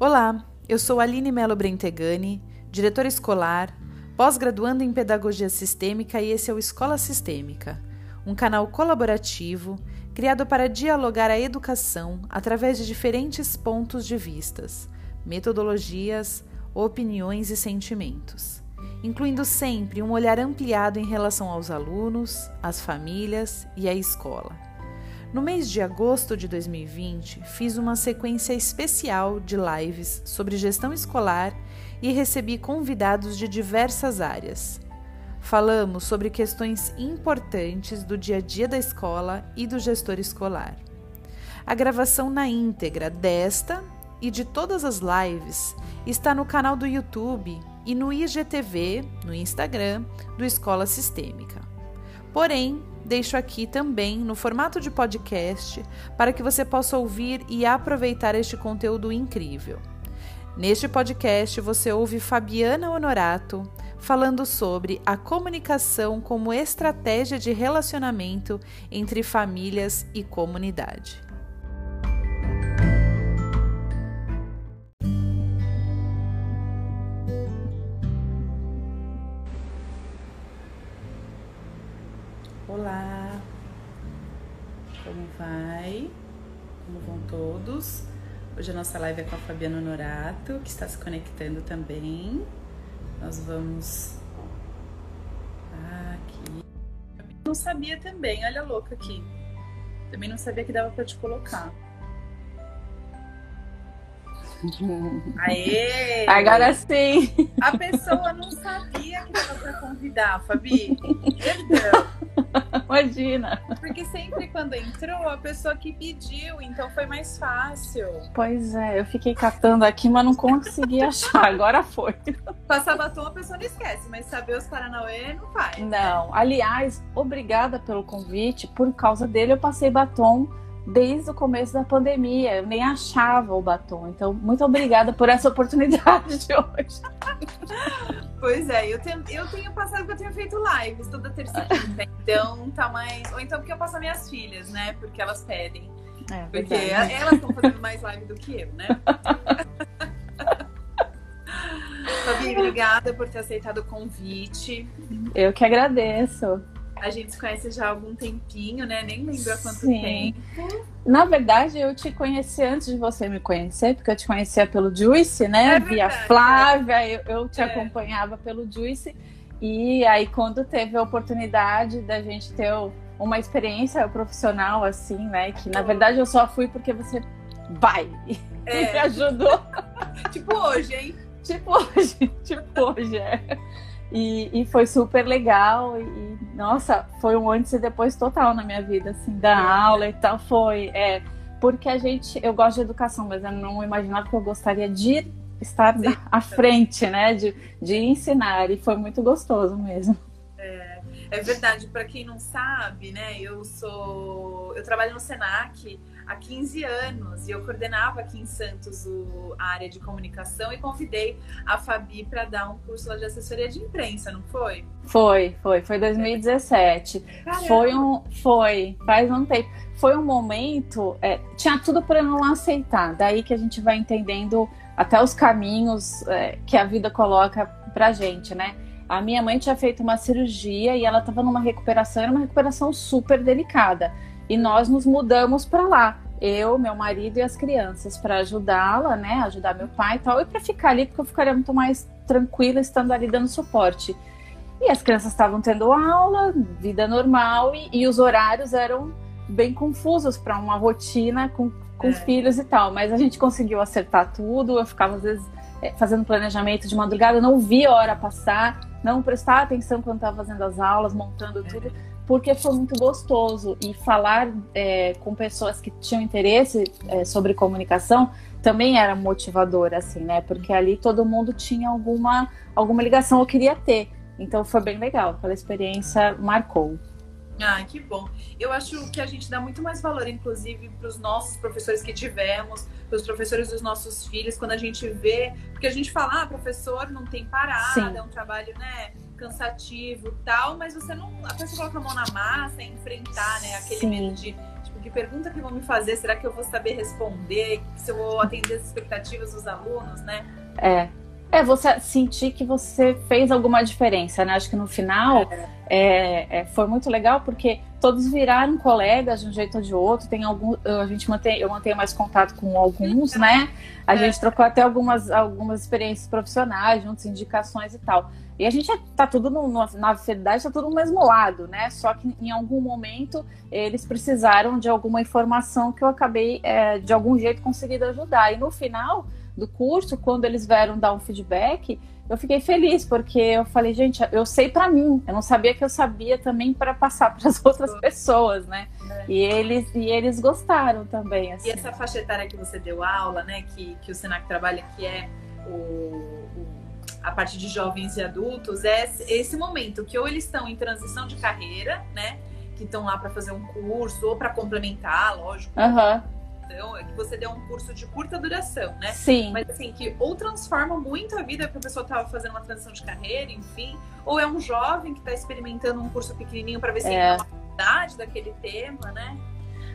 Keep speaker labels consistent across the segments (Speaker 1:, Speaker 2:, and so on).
Speaker 1: Olá, eu sou Aline Melo Brentegani, diretora escolar, pós-graduanda em Pedagogia Sistêmica e esse é o Escola Sistêmica, um canal colaborativo criado para dialogar a educação através de diferentes pontos de vistas, metodologias, opiniões e sentimentos, incluindo sempre um olhar ampliado em relação aos alunos, às famílias e à escola. No mês de agosto de 2020, fiz uma sequência especial de lives sobre gestão escolar e recebi convidados de diversas áreas. Falamos sobre questões importantes do dia a dia da escola e do gestor escolar. A gravação na íntegra desta e de todas as lives está no canal do YouTube e no IGTV, no Instagram, do Escola Sistêmica. Porém, deixo aqui também no formato de podcast para que você possa ouvir e aproveitar este conteúdo incrível. Neste podcast você ouve Fabiana Honorato falando sobre a comunicação como estratégia de relacionamento entre famílias e comunidade. Olá, como vai? Como vão todos? Hoje a nossa live é com a Fabiana Honorato, que está se conectando também. Nós vamos aqui. Não sabia também, olha a louca aqui. Também não sabia que dava para te colocar. Aê!
Speaker 2: Agora sim!
Speaker 1: A pessoa não sabia que dava para convidar, Fabi. Perdão.
Speaker 2: Imagina.
Speaker 1: Porque sempre quando entrou, a pessoa que pediu, então foi mais fácil.
Speaker 2: Pois é, eu fiquei catando aqui, mas não consegui achar. Agora foi.
Speaker 1: Passar batom a pessoa não esquece, mas saber os Paranauê não faz.
Speaker 2: Não. Aliás, obrigada pelo convite. Por causa dele, eu passei batom desde o começo da pandemia. Eu nem achava o batom. Então, muito obrigada por essa oportunidade de hoje.
Speaker 1: Pois é, eu tenho, eu tenho passado porque eu tenho feito lives toda terça-feira. Então, tá mais. Ou então porque eu passo minhas filhas, né? Porque elas pedem. É, porque verdade. elas estão fazendo mais live do que eu, né? Fabi, obrigada por ter aceitado o convite.
Speaker 2: Eu que agradeço.
Speaker 1: A gente se conhece já há algum tempinho, né? Nem lembro há quanto Sim. tempo.
Speaker 2: Na verdade, eu te conheci antes de você me conhecer, porque eu te conhecia pelo Juice, né? É Via Flávia, eu, eu te é. acompanhava pelo Juice. E aí, quando teve a oportunidade da gente ter uma experiência profissional, assim, né? Que na verdade eu só fui porque você vai é. e me ajudou.
Speaker 1: tipo hoje, hein?
Speaker 2: Tipo hoje, tipo hoje, é. E, e foi super legal. E, nossa, foi um antes e depois total na minha vida, assim, da aula e tal. Foi. É, porque a gente. Eu gosto de educação, mas eu não imaginava que eu gostaria de estar Sim. à frente, né? De, de ensinar. E foi muito gostoso mesmo.
Speaker 1: É, é verdade. Para quem não sabe, né? Eu sou. Eu trabalho no Senac há 15 anos e eu coordenava aqui em Santos o, a área de comunicação e convidei a Fabi para dar um curso lá de assessoria de imprensa, não foi?
Speaker 2: Foi, foi, foi 2017. Caramba. Foi um, foi, faz um tempo. Foi um momento, é, tinha tudo para não aceitar. Daí que a gente vai entendendo até os caminhos é, que a vida coloca pra gente, né? A minha mãe tinha feito uma cirurgia e ela estava numa recuperação, era uma recuperação super delicada. E nós nos mudamos para lá. Eu, meu marido e as crianças para ajudá-la, né? Ajudar meu pai e tal, e para ficar ali, porque eu ficaria muito mais tranquila estando ali dando suporte. E as crianças estavam tendo aula, vida normal, e, e os horários eram bem confusos para uma rotina com, com é. filhos e tal. Mas a gente conseguiu acertar tudo. Eu ficava, às vezes, é, fazendo planejamento de madrugada, não via a hora passar, não prestava atenção quando estava fazendo as aulas, montando tudo porque foi muito gostoso. E falar é, com pessoas que tinham interesse é, sobre comunicação também era motivador, assim, né? Porque ali todo mundo tinha alguma, alguma ligação, eu queria ter. Então foi bem legal, aquela experiência marcou.
Speaker 1: Ah, que bom. Eu acho que a gente dá muito mais valor, inclusive, para os nossos professores que tivemos, para os professores dos nossos filhos, quando a gente vê. Porque a gente fala, ah, professor não tem parada, Sim. é um trabalho, né? cansativo tal, mas você não. A pessoa coloca a mão na massa e enfrentar, né? Aquele Sim. medo de tipo, que pergunta que vão me fazer, será que eu vou saber responder? Se eu vou atender as expectativas dos alunos, né?
Speaker 2: É. É, você sentir que você fez alguma diferença, né? Acho que no final é. É, é, foi muito legal porque todos viraram colegas de um jeito ou de outro. Tem algum, a gente mantém, eu mantenho mais contato com alguns, né? A é. gente trocou até algumas, algumas experiências profissionais, juntos, indicações e tal. E a gente tá tudo no, na fidelidade, tá tudo no mesmo lado, né? Só que em algum momento eles precisaram de alguma informação que eu acabei é, de algum jeito conseguindo ajudar. E no final do curso, quando eles vieram dar um feedback, eu fiquei feliz, porque eu falei, gente, eu sei para mim, eu não sabia que eu sabia também para passar para as outras pessoas, né? É. E eles e eles gostaram também. Assim.
Speaker 1: E essa faixa etária que você deu aula, né, que, que o Senac trabalha, que é o, a parte de jovens e adultos, é esse momento que ou eles estão em transição de carreira, né? Que estão lá para fazer um curso ou para complementar, lógico.
Speaker 2: Uhum
Speaker 1: então, é que você deu um curso de curta duração, né?
Speaker 2: Sim.
Speaker 1: Mas assim, que ou transforma muito a vida porque a pessoa estava fazendo uma transição de carreira, enfim, ou é um jovem que está experimentando um curso pequenininho para ver se é. tem uma daquele tema, né?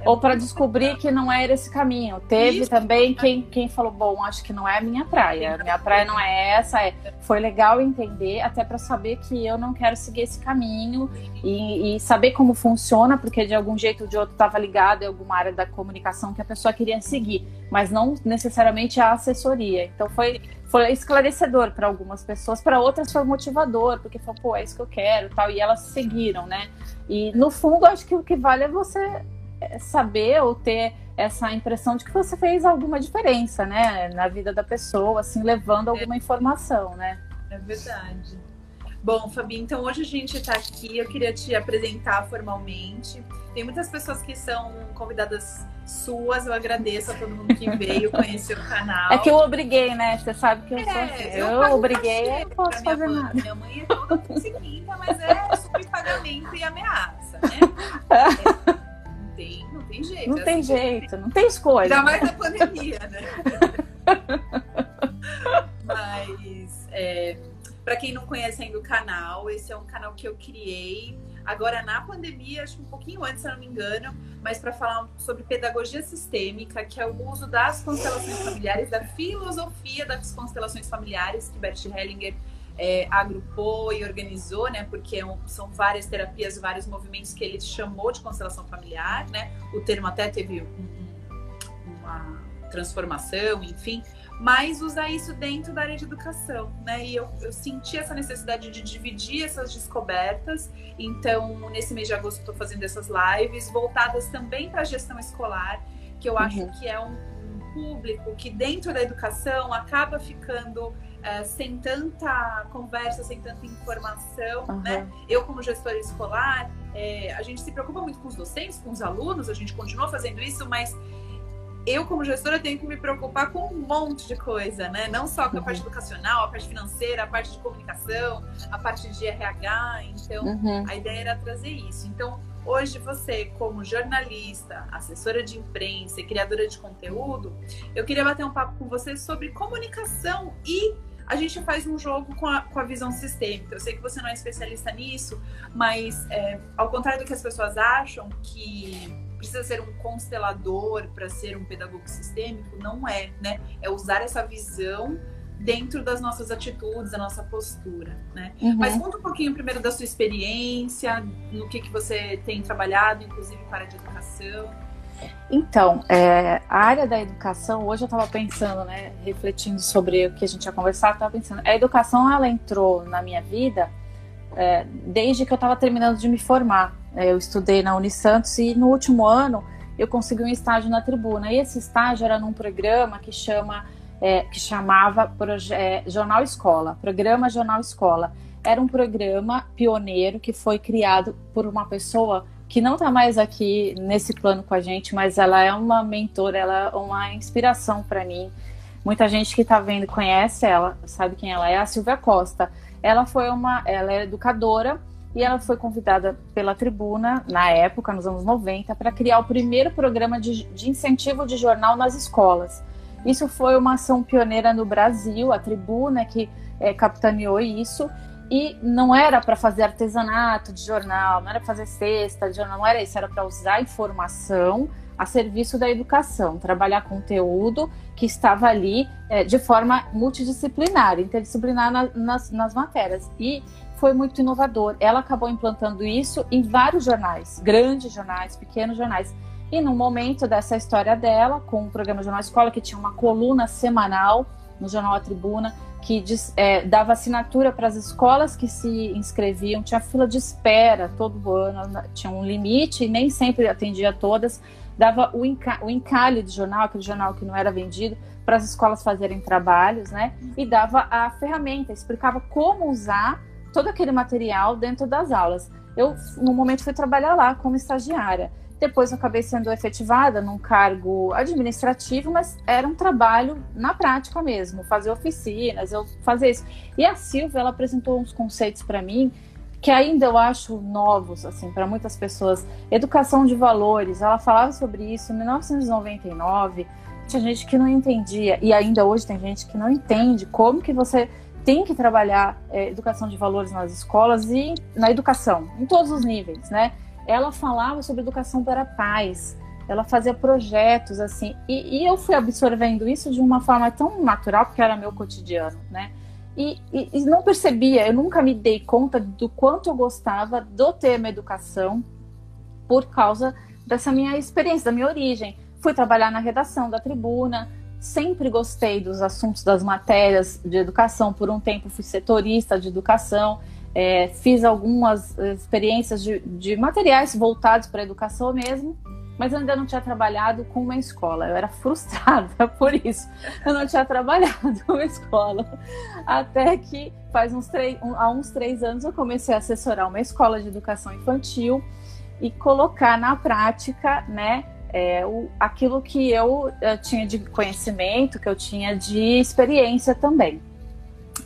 Speaker 2: Ou para descobrir que não era esse caminho. Teve Isso. também quem, quem falou, bom, acho que não é a minha praia. Minha praia não é essa. É. Foi legal entender, até para saber que eu não quero seguir esse caminho e, e, saber como funciona, porque de algum jeito ou de outro estava ligado em alguma área da comunicação que a pessoa queria seguir, mas não necessariamente a assessoria. Então foi foi esclarecedor para algumas pessoas, para outras foi motivador, porque falou, pô, é isso que eu quero, tal, e elas seguiram, né? E no fundo, acho que o que vale é você saber ou ter essa impressão de que você fez alguma diferença, né, na vida da pessoa, assim, levando alguma informação, né?
Speaker 1: É verdade. Bom, Fabi, então hoje a gente está aqui, eu queria te apresentar formalmente. Tem muitas pessoas que são convidadas suas, eu agradeço a todo mundo que veio conhecer o canal.
Speaker 2: É que eu obriguei, né? Você sabe que eu sou assim. Eu, eu obriguei, eu não posso fazer
Speaker 1: mãe.
Speaker 2: nada.
Speaker 1: Minha mãe é toda conseguida, mas é subpagamento e ameaça, né? É tem, não tem jeito.
Speaker 2: Não é tem assim, jeito, não tem escolha.
Speaker 1: Ainda mais na pandemia, né? Mas, é, para quem não conhece ainda o canal, esse é um canal que eu criei agora na pandemia, acho que um pouquinho antes, se eu não me engano, mas para falar sobre pedagogia sistêmica, que é o uso das constelações familiares, da filosofia das constelações familiares, que Bert Hellinger é, agrupou e organizou, né? Porque é são várias terapias, vários movimentos que ele chamou de constelação familiar, né? O termo até teve um, uma transformação, enfim. Mas usar isso dentro da área de educação, né? E eu, eu senti essa necessidade de dividir essas descobertas. Então, nesse mês de agosto, estou fazendo essas lives voltadas também para a gestão escolar, que eu acho uhum. que é um, um público que dentro da educação acaba ficando é, sem tanta conversa, sem tanta informação, uhum. né? Eu, como gestora escolar, é, a gente se preocupa muito com os docentes, com os alunos, a gente continua fazendo isso, mas eu, como gestora, tenho que me preocupar com um monte de coisa, né? Não só com a parte uhum. educacional, a parte financeira, a parte de comunicação, a parte de RH. Então, uhum. a ideia era trazer isso. Então, hoje você, como jornalista, assessora de imprensa e criadora de conteúdo, eu queria bater um papo com você sobre comunicação e a gente faz um jogo com a, com a visão sistêmica. Eu sei que você não é especialista nisso, mas é, ao contrário do que as pessoas acham, que precisa ser um constelador para ser um pedagogo sistêmico, não é, né? É usar essa visão dentro das nossas atitudes, da nossa postura, né? Uhum. Mas conta um pouquinho primeiro da sua experiência, no que, que você tem trabalhado, inclusive para a educação.
Speaker 2: Então, é, a área da educação, hoje eu estava pensando, né, refletindo sobre o que a gente ia conversar, estava pensando, a educação ela entrou na minha vida é, desde que eu estava terminando de me formar. É, eu estudei na Unisantos e no último ano eu consegui um estágio na Tribuna. E esse estágio era num programa que chama é, que chamava é, Jornal Escola, Programa Jornal Escola. Era um programa pioneiro que foi criado por uma pessoa que não está mais aqui nesse plano com a gente, mas ela é uma mentora, ela é uma inspiração para mim. Muita gente que está vendo conhece ela, sabe quem ela é, a Silvia Costa. Ela foi uma, ela é educadora e ela foi convidada pela Tribuna, na época, nos anos 90, para criar o primeiro programa de, de, incentivo de jornal nas escolas. Isso foi uma ação pioneira no Brasil, a Tribuna que é, capitaneou isso, e não era para fazer artesanato de jornal, não era para fazer cesta de jornal, não era isso, era para usar informação a serviço da educação, trabalhar conteúdo que estava ali é, de forma multidisciplinar, interdisciplinar na, nas, nas matérias. E foi muito inovador. Ela acabou implantando isso em vários jornais, grandes jornais, pequenos jornais. E no momento dessa história dela, com o programa Jornal Escola, que tinha uma coluna semanal no Jornal A Tribuna, que é, dava assinatura para as escolas que se inscreviam, tinha fila de espera todo ano, tinha um limite e nem sempre atendia todas, dava o, enca o encalhe de jornal, aquele jornal que não era vendido, para as escolas fazerem trabalhos, né? E dava a ferramenta, explicava como usar todo aquele material dentro das aulas. Eu, no momento, fui trabalhar lá como estagiária. Depois, acabei sendo efetivada num cargo administrativo, mas era um trabalho na prática mesmo, fazer oficinas, eu fazer isso. E a Silvia, ela apresentou uns conceitos para mim que ainda eu acho novos, assim, para muitas pessoas. Educação de valores, ela falava sobre isso em 1999. Tinha gente que não entendia, e ainda hoje tem gente que não entende como que você tem que trabalhar é, educação de valores nas escolas e na educação, em todos os níveis, né? Ela falava sobre educação para paz, ela fazia projetos assim, e, e, eu fui absorvendo isso de uma forma tão natural, porque era meu cotidiano, né? E, e, e não percebia, eu nunca me dei conta do quanto eu gostava do tema educação por causa dessa minha experiência, da minha origem. Fui trabalhar na redação da tribuna, sempre gostei dos assuntos das matérias de educação. Por um tempo fui setorista de educação, é, fiz algumas experiências de, de materiais voltados para a educação mesmo, mas eu ainda não tinha trabalhado com uma escola. Eu era frustrada por isso. Eu não tinha trabalhado com uma escola. Até que faz uns três, um, há uns três anos eu comecei a assessorar uma escola de educação infantil e colocar na prática, né, é, o, aquilo que eu, eu, tinha de conhecimento, que eu tinha de experiência também.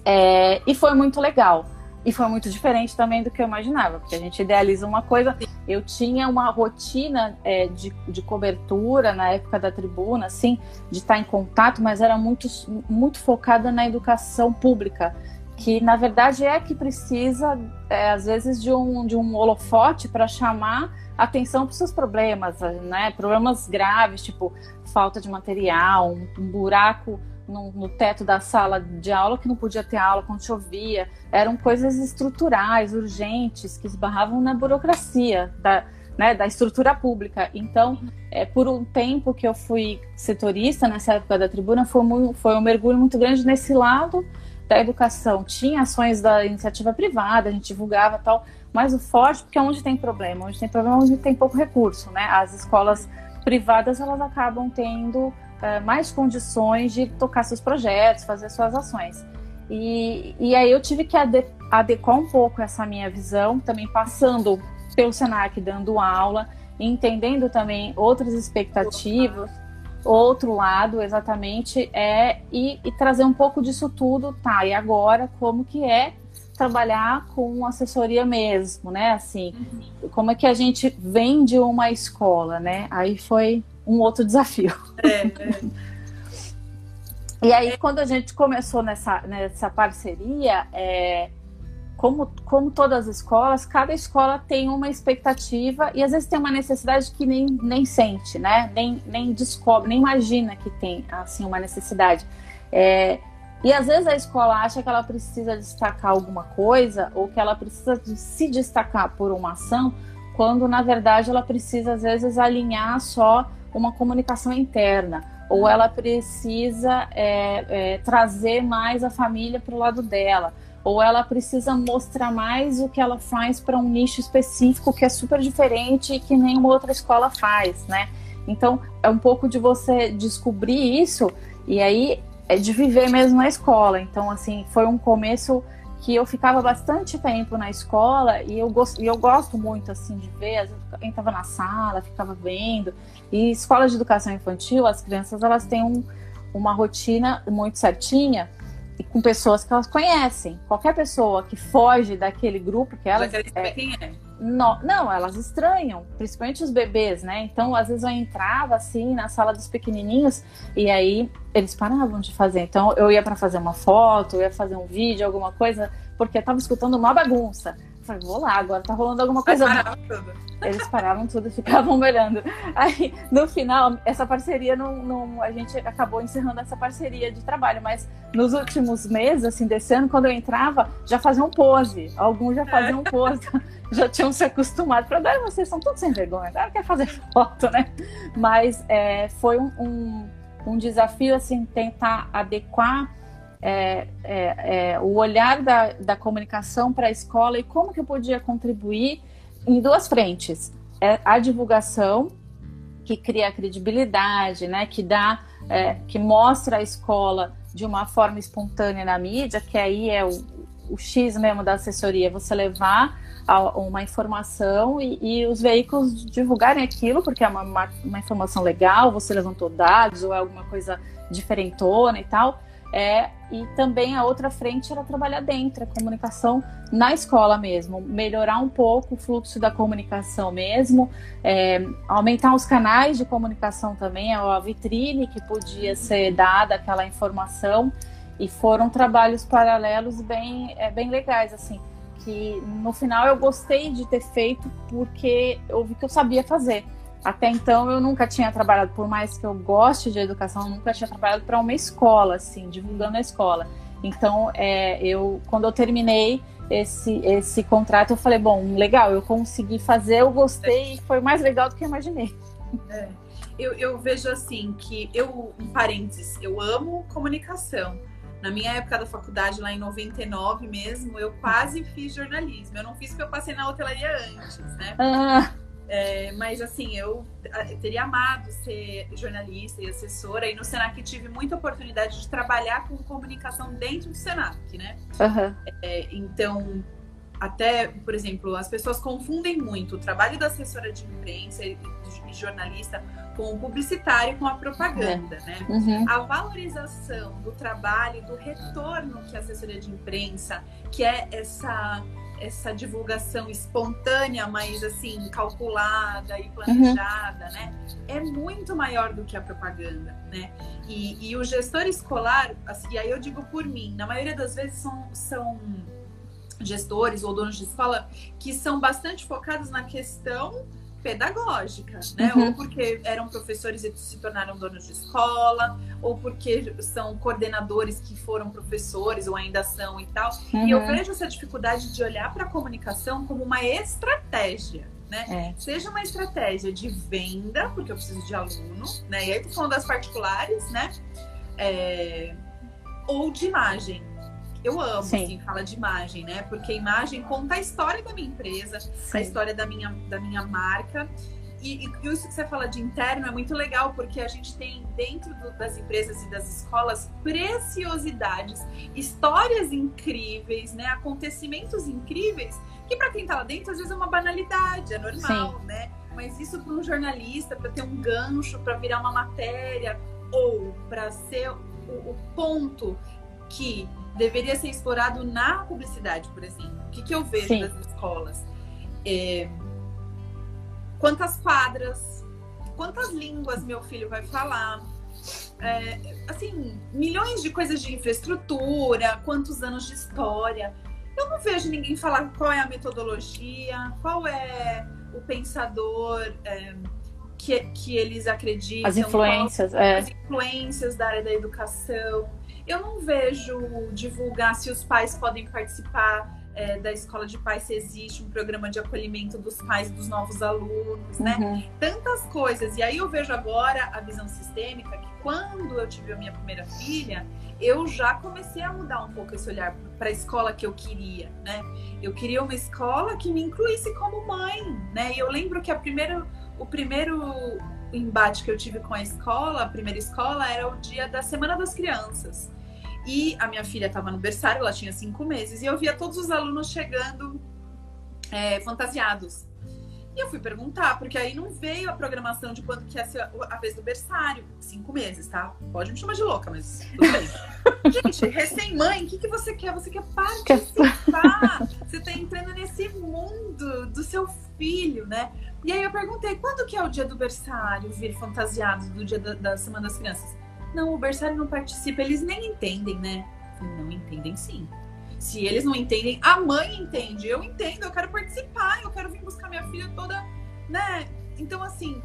Speaker 2: É, e foi muito legal. E foi muito diferente também do que eu imaginava, porque a gente idealiza uma coisa. Eu tinha uma rotina é, de, de cobertura na época da tribuna, assim, de estar em contato, mas era muito, muito focada na educação pública, que na verdade é que precisa, é, às vezes, de um, de um holofote para chamar atenção para os seus problemas, né? Problemas graves, tipo falta de material, um, um buraco no, no, teto da sala de aula que não podia ter aula quando chovia. Eram coisas estruturais, urgentes, que esbarravam na burocracia da, né, da estrutura pública. Então, é, por um tempo que eu fui setorista nessa época da tribuna, foi, muito, foi um mergulho muito grande nesse lado da educação. Tinha ações da iniciativa privada, a gente divulgava tal, mas o forte, porque é onde tem problema, onde tem problema, onde tem pouco recurso, né? As escolas privadas, elas acabam tendo é, mais condições de tocar seus projetos, fazer suas ações. E, e aí eu tive que adequar um pouco essa minha visão, também passando pelo Senac, dando aula, entendendo também outras expectativas, outro lado exatamente é e, e, trazer um pouco disso tudo, tá? E agora como que é trabalhar com assessoria mesmo, né? Assim, uhum. como é que a gente vende uma escola, né? Aí foi um outro desafio. É, é. E aí, quando a gente começou nessa, nessa parceria, é, como, como todas as escolas, cada escola tem uma expectativa e às vezes tem uma necessidade que nem, nem sente, né? Nem, nem descobre, nem imagina que tem assim uma necessidade. É, e às vezes a escola acha que ela precisa destacar alguma coisa ou que ela precisa se destacar por uma ação, quando na verdade ela precisa às vezes alinhar só uma comunicação interna ou ela precisa é, é, trazer mais a família para o lado dela ou ela precisa mostrar mais o que ela faz para um nicho específico que é super diferente e que nenhuma outra escola faz, né? Então é um pouco de você descobrir isso e aí é de viver mesmo na escola. Então, assim, foi um começo que eu ficava bastante tempo na escola e eu, gosto, e eu gosto muito, assim, de ver. Às vezes, eu entrava na sala, ficava vendo. E escola de educação infantil, as crianças, elas têm um, uma rotina muito certinha e com pessoas que elas conhecem. Qualquer pessoa que foge daquele grupo que elas.
Speaker 1: Já querem saber é, quem é.
Speaker 2: Não, não, elas estranham, principalmente os bebês, né? Então, às vezes eu entrava assim na sala dos pequenininhos e aí eles paravam de fazer. Então, eu ia para fazer uma foto, eu ia fazer um vídeo, alguma coisa, porque eu tava escutando uma bagunça. Falei, vou lá, agora tá rolando alguma coisa. tudo. Eles paravam tudo e ficavam olhando. Aí, no final, essa parceria não, não, A gente acabou encerrando essa parceria de trabalho, mas nos últimos meses, assim, desse ano, quando eu entrava, já faziam pose. Alguns já faziam é. pose, já tinham se acostumado. Falei, ah, vocês são todos sem vergonha, agora quer fazer foto, né? Mas é, foi um, um, um desafio, assim, tentar adequar é, é, é, o olhar da, da comunicação para a escola e como que eu podia contribuir em duas frentes. É a divulgação, que cria credibilidade, né, que dá, é, que mostra a escola de uma forma espontânea na mídia, que aí é o, o X mesmo da assessoria, você levar uma informação e, e, os veículos divulgarem aquilo, porque é uma, uma, uma informação legal, você levantou dados ou é alguma coisa diferentona e tal. É, e também a outra frente era trabalhar dentro, a comunicação na escola mesmo, melhorar um pouco o fluxo da comunicação mesmo, é, aumentar os canais de comunicação também, a vitrine que podia ser dada aquela informação, e foram trabalhos paralelos bem, é, bem legais, assim, que no final eu gostei de ter feito porque eu vi que eu sabia fazer. Até então eu nunca tinha trabalhado, por mais que eu goste de educação, eu nunca tinha trabalhado para uma escola, assim, divulgando a escola. Então, é, eu, quando eu terminei esse, esse contrato, eu falei, bom, legal, eu consegui fazer, eu gostei, foi mais legal do que eu imaginei.
Speaker 1: É. Eu, eu vejo assim que eu, um parênteses, eu amo comunicação. Na minha época da faculdade, lá em 99 mesmo, eu quase fiz jornalismo. Eu não fiz porque eu passei na hotelaria antes, né? Ah. É, mas assim, eu teria amado ser jornalista e assessora, e no Senac tive muita oportunidade de trabalhar com comunicação dentro do Senac, né? Uhum. É, então, até, por exemplo, as pessoas confundem muito o trabalho da assessora de imprensa e jornalista com o publicitário com a propaganda, é. né? Uhum. A valorização do trabalho, do retorno que a assessoria de imprensa, que é essa essa divulgação espontânea, mas assim, calculada e planejada, uhum. né? É muito maior do que a propaganda, né? E, e o gestor escolar, assim, e aí eu digo por mim, na maioria das vezes são, são gestores ou donos de escola que são bastante focados na questão pedagógica, né? Uhum. Ou porque eram professores e se tornaram donos de escola, ou porque são coordenadores que foram professores ou ainda são e tal. Uhum. E eu uhum. vejo essa dificuldade de olhar para a comunicação como uma estratégia. Né? É. Seja uma estratégia de venda, porque eu preciso de aluno, né? E aí tô falando das particulares, né? É... Ou de imagem, eu amo, Sim. assim, fala de imagem, né? Porque a imagem conta a história da minha empresa, Sim. a história da minha, da minha marca. E, e, isso que você fala de interno é muito legal, porque a gente tem dentro do, das empresas e das escolas preciosidades, histórias incríveis, né? Acontecimentos incríveis, que para quem tá lá dentro às vezes é uma banalidade, é normal, Sim. né? Mas isso para um jornalista, para ter um gancho, para virar uma matéria, ou para ser o, o ponto que deveria ser explorado na publicidade, por exemplo. O que, que eu vejo Sim. das escolas? É, quantas quadras, quantas línguas meu filho vai falar? É, assim, milhões de coisas de infraestrutura, quantos anos de história. Eu não vejo ninguém falar qual é a metodologia, qual é o pensador é, que, que eles acreditam.
Speaker 2: As influências, qual, é.
Speaker 1: As influências da área da educação eu não vejo divulgar se os pais podem participar é, da escola de pais, se existe um programa de acolhimento dos pais dos novos alunos, né? Uhum. Tantas coisas. E aí eu vejo agora a visão sistêmica que quando eu tive a minha primeira filha, eu já comecei a mudar um pouco esse olhar para a escola que eu queria, né? Eu queria uma escola que me incluísse como mãe, né? E eu lembro que a primeira, o primeiro embate que eu tive com a escola, a primeira escola, era o dia da Semana das Crianças. E a minha filha estava no berçário, ela tinha cinco meses, e eu via todos os alunos chegando é, fantasiados. E eu fui perguntar, porque aí não veio a programação de quando que ia ser a vez do berçário. Cinco meses, tá? Pode me chamar de louca, mas tudo bem. Gente, recém-mãe, o que, que você quer? Você quer participar. você tá entrando nesse mundo do seu filho, né? E aí eu perguntei, quando que é o dia do berçário, vir fantasiado do dia da, da Semana das Crianças? Não, o berçário não participa, eles nem entendem, né? Não entendem sim. Se eles não entendem, a mãe entende. Eu entendo, eu quero participar, eu quero vir buscar minha filha toda, né? Então, assim,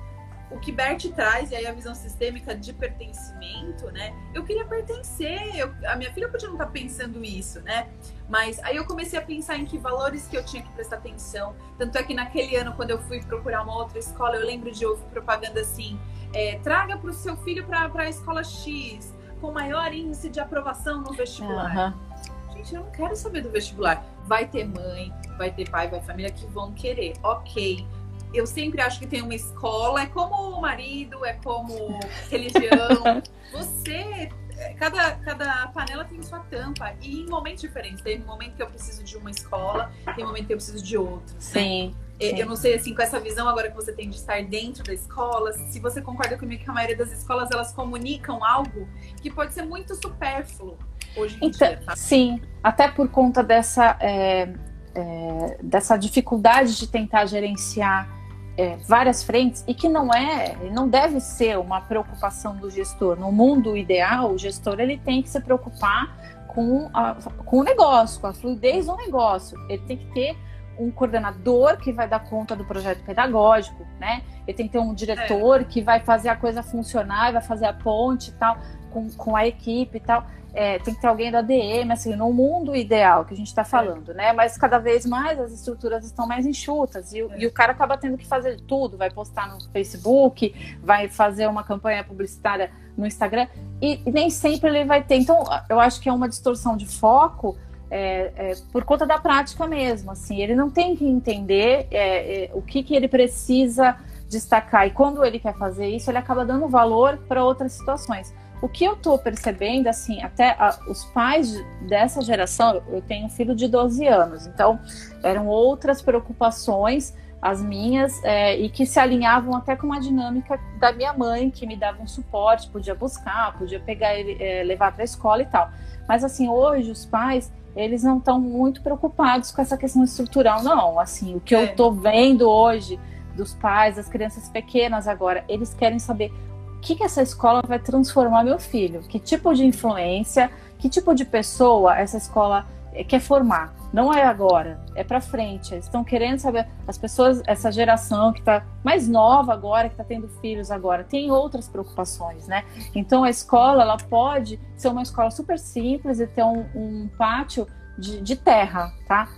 Speaker 1: o que Bert traz, e aí a visão sistêmica de pertencimento, né? Eu queria pertencer, eu, a minha filha podia não estar tá pensando isso, né? Mas aí eu comecei a pensar em que valores que eu tinha que prestar atenção. Tanto é que naquele ano, quando eu fui procurar uma outra escola, eu lembro de ouvir propaganda assim: é, traga para o seu filho para a escola X, com maior índice de aprovação no vestibular. Uhum. Gente, eu não quero saber do vestibular. Vai ter mãe, vai ter pai, vai família que vão querer. Ok eu sempre acho que tem uma escola, é como o marido, é como religião. Você, cada, cada panela tem sua tampa. E em momentos diferentes. Tem um momento que eu preciso de uma escola, tem um momento que eu preciso de outro. Né?
Speaker 2: Sim.
Speaker 1: Né? Eu não sei, assim, com essa visão agora que você tem de estar dentro da escola, se você concorda comigo que a maioria das escolas, elas comunicam algo que pode ser muito supérfluo hoje em
Speaker 2: então,
Speaker 1: dia. Tá?
Speaker 2: Sim, até por conta dessa, é, é, dessa dificuldade de tentar gerenciar é, várias frentes e que não é, não deve ser uma preocupação do gestor. No mundo ideal, o gestor ele tem que se preocupar com, a, com o negócio, com a fluidez do negócio. Ele tem que ter um coordenador que vai dar conta do projeto pedagógico, né? Ele tem que ter um diretor é. que vai fazer a coisa funcionar, vai fazer a ponte e tal, com, com a equipe e tal é, tem que ter alguém da DM, assim, no mundo ideal que a gente está falando, né? Mas cada vez mais as estruturas estão mais enxutas e, é. e, o cara acaba tendo que fazer tudo, vai postar no Facebook, vai fazer uma campanha publicitária no Instagram e, e nem sempre ele vai ter. Então, eu acho que é uma distorção de foco. É, é, por conta da prática mesmo, assim, ele não tem que entender é, é, o que, que ele precisa destacar e quando ele quer fazer isso, ele acaba dando valor para outras situações. O que eu estou percebendo, assim, até a, os pais dessa geração, eu tenho um filho de 12 anos, então eram outras preocupações as minhas é, e que se alinhavam até com a dinâmica da minha mãe, que me dava um suporte, podia buscar, podia pegar ele, é, levar para a escola e tal. Mas assim, hoje os pais eles não estão muito preocupados com essa questão estrutural, não. Assim, o que é. eu estou vendo hoje dos pais, das crianças pequenas agora, eles querem saber que, que essa escola vai transformar meu filho, que tipo de influência, que tipo de pessoa essa escola eh, quer formar. Não é agora, é para frente. Eles estão querendo saber. As pessoas, essa geração que está mais nova agora, que está tendo filhos agora, tem outras preocupações, né? Então a escola, ela pode ser uma escola super simples e ter um, um pátio de, de terra, tá?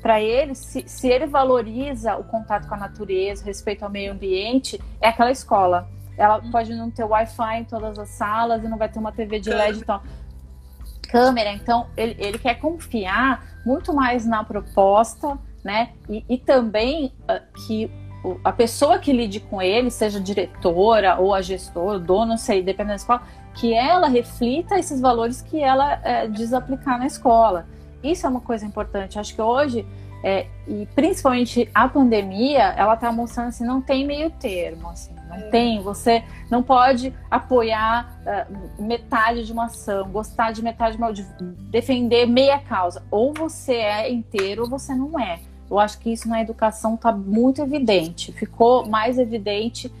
Speaker 2: para ele, se, se, ele valoriza o contato com a natureza, respeito ao meio ambiente, é aquela escola. Ela pode não ter Wi-Fi em todas as salas e não vai ter uma TV de LED e tal. Câmera, então ele, ele quer confiar muito mais na proposta, né? E, e também uh, que a pessoa que lide com ele, seja diretora ou a gestora, dono, não sei, dependendo da escola, que ela reflita esses valores que ela é, diz aplicar na escola. Isso é uma coisa importante. Acho que hoje é, e principalmente a pandemia, ela está mostrando assim, não tem meio termo, assim, não é. tem. Você não pode apoiar uh, metade de uma ação, gostar de metade de uma, de defender meia causa. Ou você é inteiro ou você não é. Eu acho que isso na educação está muito evidente. Ficou mais evidente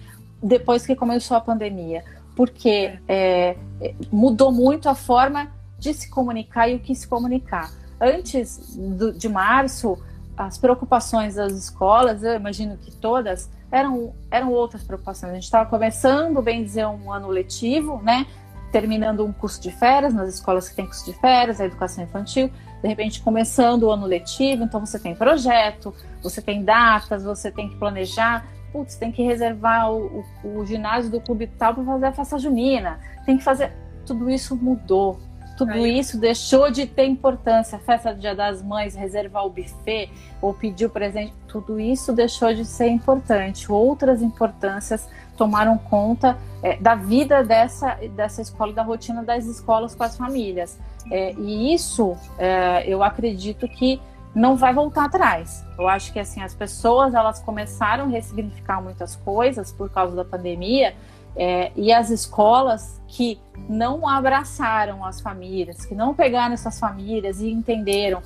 Speaker 2: depois que começou a pandemia, porque é, é mudou muito a forma de se comunicar e o que se comunicar. Antes do, de março, as preocupações das escolas, eu imagino que todas, eram, eram outras preocupações. A gente estava começando, bem dizer, um ano letivo, né? Terminando um curso de férias, nas escolas que tem curso de férias, a educação infantil, de repente começando o ano letivo, então você tem projeto, você tem datas, você tem que planejar, putz, tem que reservar o, o, o ginásio do clube tal para fazer a festa junina, tem que fazer. Tudo isso mudou, tudo Aí. isso deixou de ter importância. A festa do Dia das Mães, reservar o buffet ou pedir o presente, tudo isso deixou de ser importante. Outras importâncias tomaram conta é, da vida dessa, dessa escola, da rotina das escolas com as famílias. É, e isso, é, eu acredito que não vai voltar atrás. Eu acho que assim as pessoas elas começaram a ressignificar muitas coisas por causa da pandemia É, e as escolas que não abraçaram as famílias, que não pegaram essas famílias e entenderam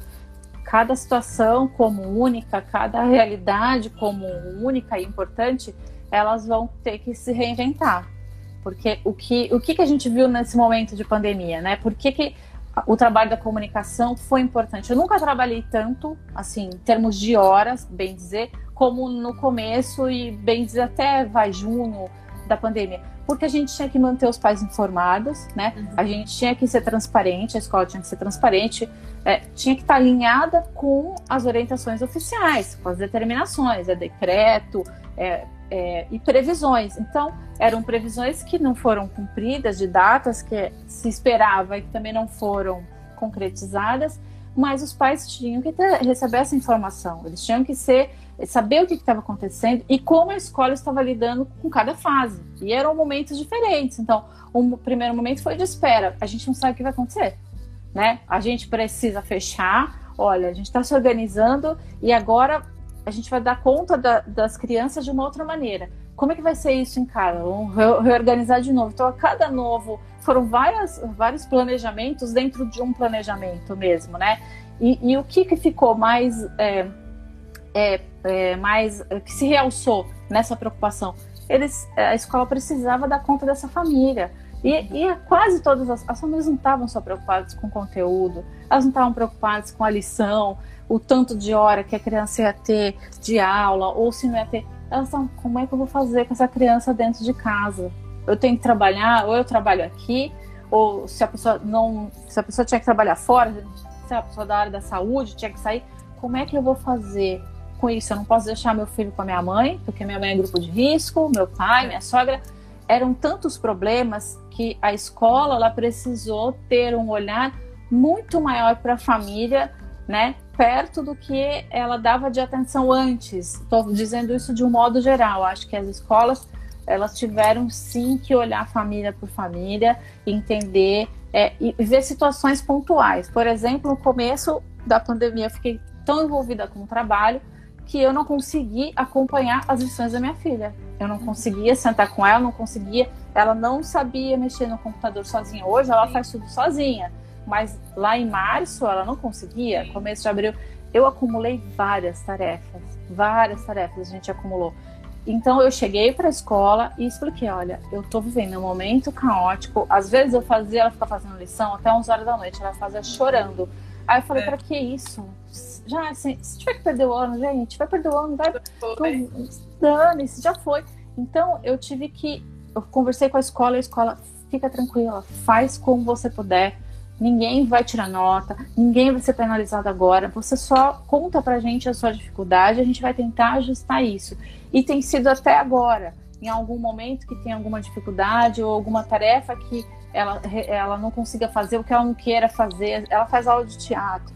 Speaker 2: cada situação como única, cada realidade como única e importante, elas vão ter que se reinventar. Porque o que, o que, que a gente viu nesse momento de pandemia, né? Por que, que o trabalho da comunicação foi importante? Eu nunca trabalhei tanto, assim, em termos de horas, bem dizer, como no começo e bem dizer até vai junho da pandemia. Porque a gente tinha que manter os pais informados, né? Uhum. A gente tinha que ser transparente, a escola tinha que ser transparente, é, tinha que estar alinhada com as orientações oficiais, com as determinações, é decreto, é, é, e previsões. Então, eram previsões que não foram cumpridas, de datas que se esperava e que também não foram concretizadas, mas os pais tinham que ter, receber essa informação, eles tinham que ser saber o que estava acontecendo e como a escola estava lidando com cada fase. E eram momentos diferentes. Então, o primeiro momento foi de espera. A gente não sabe o que vai acontecer, né? A gente precisa fechar. Olha, a gente está se organizando e agora a gente vai dar conta da, das crianças de uma outra maneira. Como é que vai ser isso em casa? Vamos reorganizar de novo. Então, a cada novo, foram várias, vários planejamentos dentro de um planejamento mesmo, né? E, e o que, que ficou mais, é, é, é, mais, que se realçou nessa preocupação? Eles, a escola precisava dar conta dessa família. E, e, quase todas as, as famílias não estavam só preocupadas com o conteúdo, elas não estavam preocupadas com a lição, o tanto de hora que a criança ia ter de aula, ou se não ia ter. Elas estão, como é que eu vou fazer com essa criança dentro de casa? Eu tenho que trabalhar, ou eu trabalho aqui, ou se a pessoa não. Se a pessoa tinha que trabalhar fora, se a pessoa da área da saúde tinha que sair, como é que eu vou fazer com isso? Eu não posso deixar meu filho com a minha mãe, porque minha mãe é grupo de risco, meu pai, minha sogra. Eram tantos problemas que a escola ela precisou ter um olhar muito maior para a família, né? perto do que ela dava de atenção antes. Estou dizendo isso de um modo geral. Acho que as escolas elas tiveram sim que olhar família por família, entender é, e ver situações pontuais. Por exemplo, no começo da pandemia, eu fiquei tão envolvida com o trabalho que eu não consegui acompanhar as lições da minha filha. Eu não conseguia sentar com ela, não conseguia. Ela não sabia mexer no computador sozinha. Hoje ela faz tudo sozinha mas lá em março ela não conseguia, começo de abril, eu acumulei várias tarefas, várias tarefas a gente acumulou. Então eu cheguei para a escola e expliquei, olha, eu estou vivendo um momento caótico. Às vezes eu fazia ela ficar fazendo lição até 11 horas da noite, ela fazia chorando. Aí eu falei, é. para que isso? Já, assim, se tiver que perder o ano, gente, vai perder o ano, vai. Dane-se, já foi. Então eu tive que. Eu conversei com a escola, a escola, fica tranquila, faz como você puder ninguém vai tirar nota, ninguém vai ser penalizado agora. Você só conta pra gente a sua dificuldade, a gente vai tentar ajustar isso. E tem sido até agora, em algum momento que tem alguma dificuldade ou alguma tarefa que ela, ela não consiga fazer, o que ela não queira fazer, ela faz aula de teatro.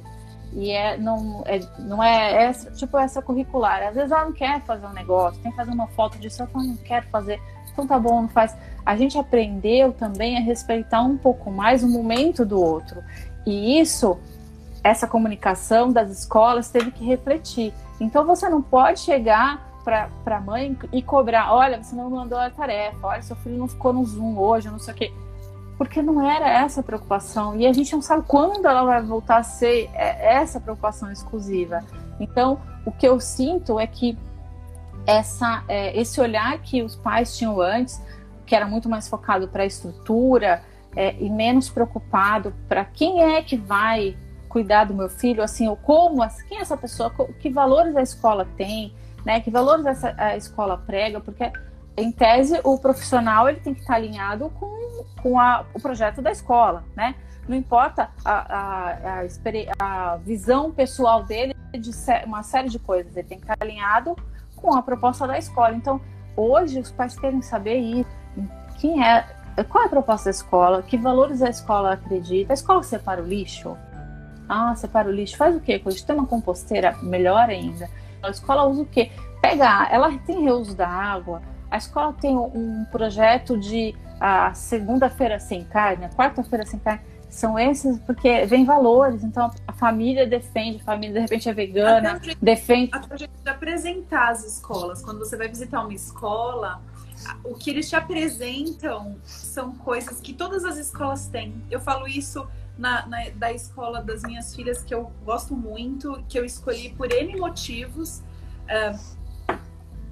Speaker 2: E é, não, é, não é essa, tipo essa curricular. Às vezes ela não quer fazer um negócio, tem que fazer uma foto disso, ela não quero fazer, então tá bom, não faz a gente aprendeu também a respeitar um pouco mais o momento do outro. E isso, essa comunicação das escolas teve que refletir. Então você não pode chegar para a mãe e cobrar: olha, você não mandou a tarefa, olha, seu filho não ficou no Zoom hoje, não sei o quê. Porque não era essa a preocupação. E a gente não sabe quando ela vai voltar a ser é, essa preocupação exclusiva. Então, o que eu sinto é que essa, é, esse olhar que os pais tinham antes que era muito mais focado para a estrutura é, e menos preocupado para quem é que vai cuidar do meu filho, assim, ou como, quem é essa pessoa, que valores a escola tem, né, que valores essa, a escola prega, porque em tese o profissional ele tem que estar alinhado com, com a, o projeto da escola, né? Não importa a, a, a, visão pessoal dele de uma série de coisas, ele tem que estar alinhado com a proposta da escola. Então, hoje os pais querem saber isso quem é, qual é a proposta da escola, que valores a escola acredita. A escola separa o lixo? Ah, separa o lixo. Faz o quê? Quando tem uma composteira, melhor ainda. A escola usa o quê? Pega, ela tem reuso da água. A escola tem um projeto de a segunda-feira sem carne, a quarta-feira sem carne. São esses, porque vem valores. Então a família defende, a família de repente é vegana, defende.
Speaker 1: A gente apresentar as escolas. Quando você vai visitar uma escola, o que eles te apresentam são coisas que todas as escolas têm. Eu falo isso na, na, da escola das minhas filhas, que eu gosto muito, que eu escolhi por N motivos. Uh,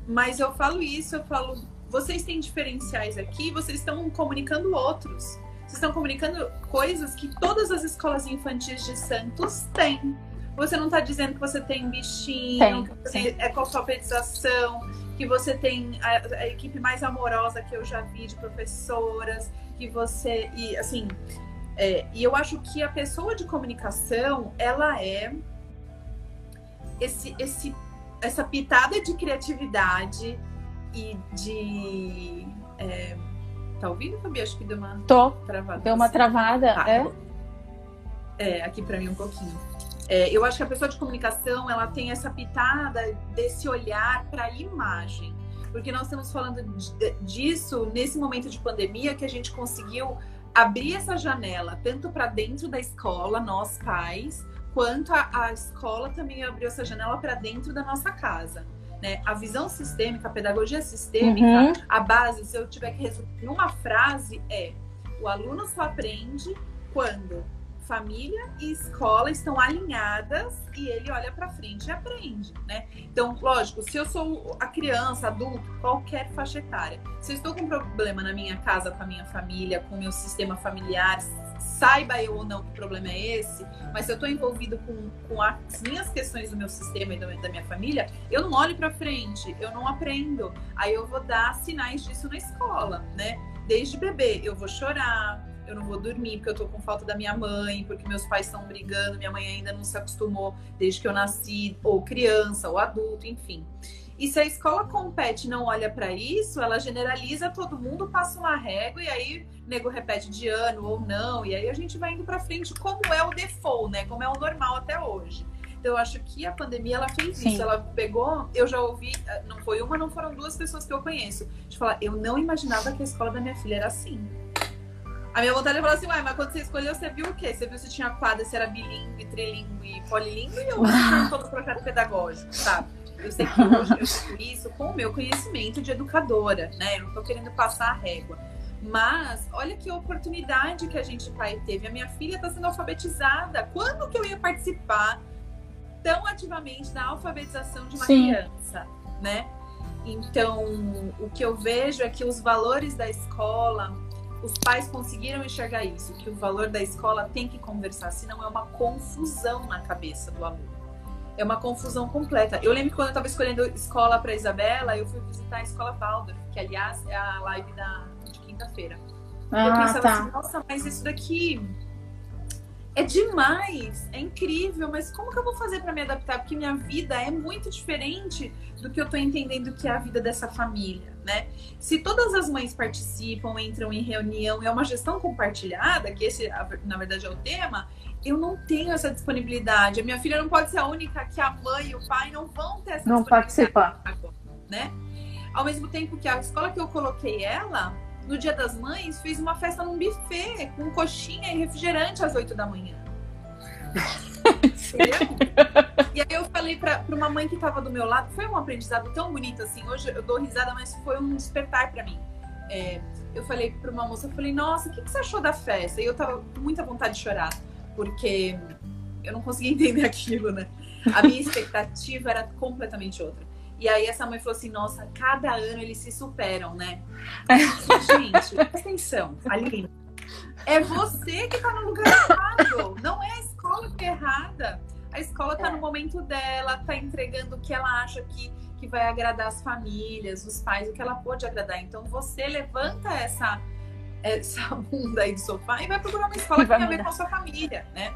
Speaker 1: mas eu falo isso, eu falo, vocês têm diferenciais aqui, vocês estão comunicando outros. Vocês estão comunicando coisas que todas as escolas infantis de Santos têm. Você não está dizendo que você tem bichinho, tem, que você tem alfabetização, que você tem a, a, equipe mais amorosa que eu já vi de professoras, que você. E assim. É, e eu acho que a pessoa de comunicação, ela é esse, esse, essa pitada de criatividade e de. É, tá ouvindo, Fabi? Acho que deu uma
Speaker 2: Tô. travada. Deu uma travada, ah, é?
Speaker 1: É, aqui para mim um pouquinho. É, eu acho que a pessoa de comunicação ela tem essa pitada desse olhar para a imagem, porque nós estamos falando disso nesse momento de pandemia que a gente conseguiu abrir essa janela tanto para dentro da escola, nós pais, quanto a, a escola também abriu essa janela para dentro da nossa casa. Né? A visão sistêmica, a pedagogia sistêmica, uhum. a base, se eu tiver que resumir uma frase, é o aluno só aprende quando família e escola estão alinhadas e ele olha para frente e aprende, né? Então, lógico, se eu sou a criança, adulto, qualquer faixa etária, se eu estou com um problema na minha casa, com a minha família, com o meu sistema familiar, saiba eu ou não que problema é esse, mas se eu estou envolvido com, com as minhas questões do meu sistema e da minha família, eu não olho para frente, eu não aprendo. Aí eu vou dar sinais disso na escola, né? Desde bebê, eu vou chorar, eu não vou dormir porque eu tô com falta da minha mãe, porque meus pais estão brigando, minha mãe ainda não se acostumou desde que eu nasci, ou criança, ou adulto, enfim. E se a escola compete não olha para isso, ela generaliza todo mundo, passa uma régua e aí o nego repete de ano ou não, e aí a gente vai indo para frente como é o default, né? Como é o normal até hoje. Então eu acho que a pandemia ela fez Sim. isso, ela pegou, eu já ouvi, não foi uma, não foram duas pessoas que eu conheço, de falar, eu não imaginava que a escola da minha filha era assim. A minha vontade é falar assim, uai, mas quando você escolheu, você viu o quê? Você viu se tinha quadra, se era bilíngue, trilingue, polilingue ou se todo o projeto pedagógico, sabe? Eu sei que hoje eu escolhi isso com o meu conhecimento de educadora, né? Eu não tô querendo passar a régua. Mas olha que oportunidade que a gente pai teve. A minha filha está sendo alfabetizada. Quando que eu ia participar tão ativamente da alfabetização de uma Sim. criança, né? Então, o que eu vejo é que os valores da escola, os pais conseguiram enxergar isso, que o valor da escola tem que conversar, senão é uma confusão na cabeça do aluno. É uma confusão completa. Eu lembro que quando eu estava escolhendo escola para Isabela, eu fui visitar a escola Waldorf, que aliás é a live da, de quinta-feira. Ah, eu pensava tá. assim, nossa, mas isso daqui é demais, é incrível, mas como que eu vou fazer para me adaptar? Porque minha vida é muito diferente do que eu estou entendendo que é a vida dessa família, né? Se todas as mães participam, entram em reunião, é uma gestão compartilhada, que esse, na verdade, é o tema, eu não tenho essa disponibilidade. A minha filha não pode ser a única que a mãe e o pai não vão ter essa
Speaker 2: não participar,
Speaker 1: né? Ao mesmo tempo que a escola que eu coloquei ela, no Dia das Mães, fez uma festa num buffet com coxinha e refrigerante às 8 da manhã. e aí eu falei para uma mãe que estava do meu lado, foi um aprendizado tão bonito assim. Hoje eu dou risada, mas foi um despertar para mim. É, eu falei para uma moça, eu falei, nossa, o que, que, você achou da festa? E eu tava com muita vontade de chorar, porque eu não conseguia entender aquilo, né? A minha expectativa era completamente outra. E aí essa mãe falou assim, nossa, cada ano eles se superam, né? Gente, presta atenção, Aline. É você que tá no lugar errado. Não é a escola que é errada. A escola tá é. no momento dela, tá entregando o que ela acha que, que vai agradar as famílias, os pais, o que ela pode agradar. Então você levanta essa, essa bunda aí do sofá e vai procurar uma escola que tem a ver com a sua família, né?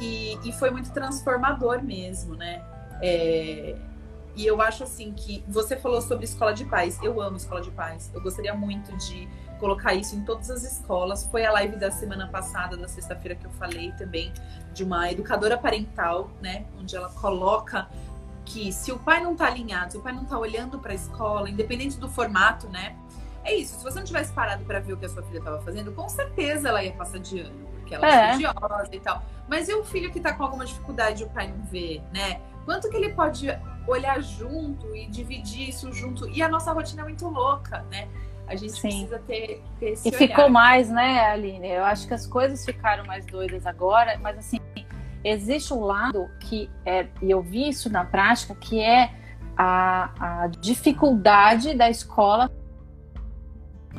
Speaker 1: E, e foi muito transformador mesmo, né? É, e eu acho assim que você falou sobre escola de paz. Eu amo escola de paz. Eu gostaria muito de colocar isso em todas as escolas. Foi a live da semana passada, da sexta-feira, que eu falei também de uma educadora parental, né? Onde ela coloca que se o pai não tá alinhado, se o pai não tá olhando para a escola, independente do formato, né? É isso. Se você não tivesse parado para ver o que a sua filha estava fazendo, com certeza ela ia passar de ano, porque ela é, é estudiosa e tal. Mas e o filho que tá com alguma dificuldade e o pai não vê, né? Quanto que ele pode olhar junto e dividir isso junto. E a nossa rotina é muito louca, né? A gente Sim. precisa ter, ter esse
Speaker 2: E olhar. ficou mais, né, Aline? Eu acho que as coisas ficaram mais doidas agora, mas assim, existe um lado que é, e eu vi isso na prática, que é a, a dificuldade da escola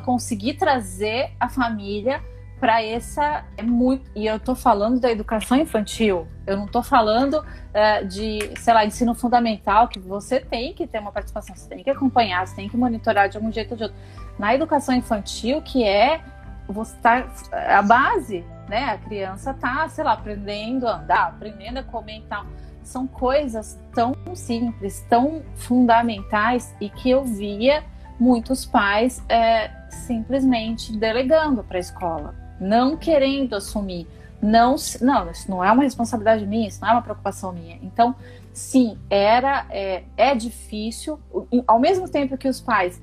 Speaker 2: conseguir trazer a família para essa é muito e eu estou falando da educação infantil. Eu não estou falando uh, de sei lá ensino fundamental que você tem que ter uma participação você tem que acompanhar você tem que monitorar de algum jeito ou de outro. Na educação infantil que é você tá a base né? A criança tá sei lá aprendendo a andar aprendendo a comer tal. São coisas tão simples tão fundamentais e que eu via muitos pais é, simplesmente delegando para a escola não querendo assumir. Não, não, isso não é uma responsabilidade minha, isso não é uma preocupação minha. Então, sim, era, é, é difícil, ao mesmo tempo que os pais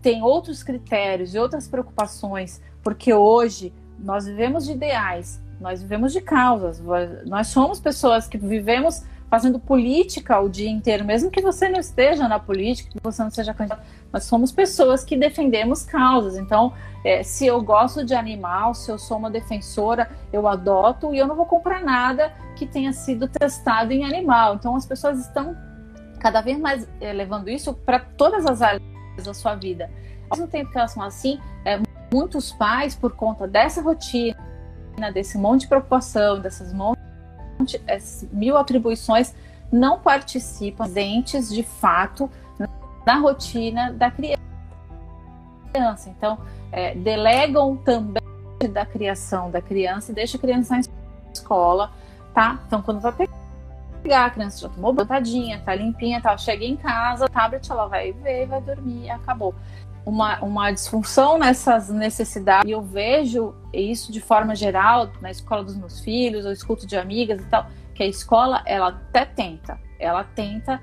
Speaker 2: têm outros critérios e outras preocupações, porque hoje nós vivemos de ideais, nós vivemos de causas, nós somos pessoas que vivemos fazendo política o dia inteiro, mesmo que você não esteja na política, que você não seja candidato, nós somos pessoas que defendemos causas. Então, é, se eu gosto de animal, se eu sou uma defensora, eu adoto e eu não vou comprar nada que tenha sido testado em animal. Então, as pessoas estão cada vez mais é, levando isso para todas as áreas da sua vida. Ao mesmo tempo que elas são assim, é, muitos pais, por conta dessa rotina, desse monte de preocupação, dessas monte mil atribuições não participam presentes de fato na rotina da criança. Então, é, delegam também da criação da criança e deixa a criança na escola, tá? Então, quando vai pegar, a criança já tomou botadinha, tá limpinha, tal, chega em casa, o tablet ela vai ver, vai dormir, acabou uma, uma disfunção nessas necessidades. E eu vejo isso de forma geral na escola dos meus filhos, eu escuto de amigas e tal, que a escola, ela até tenta, ela tenta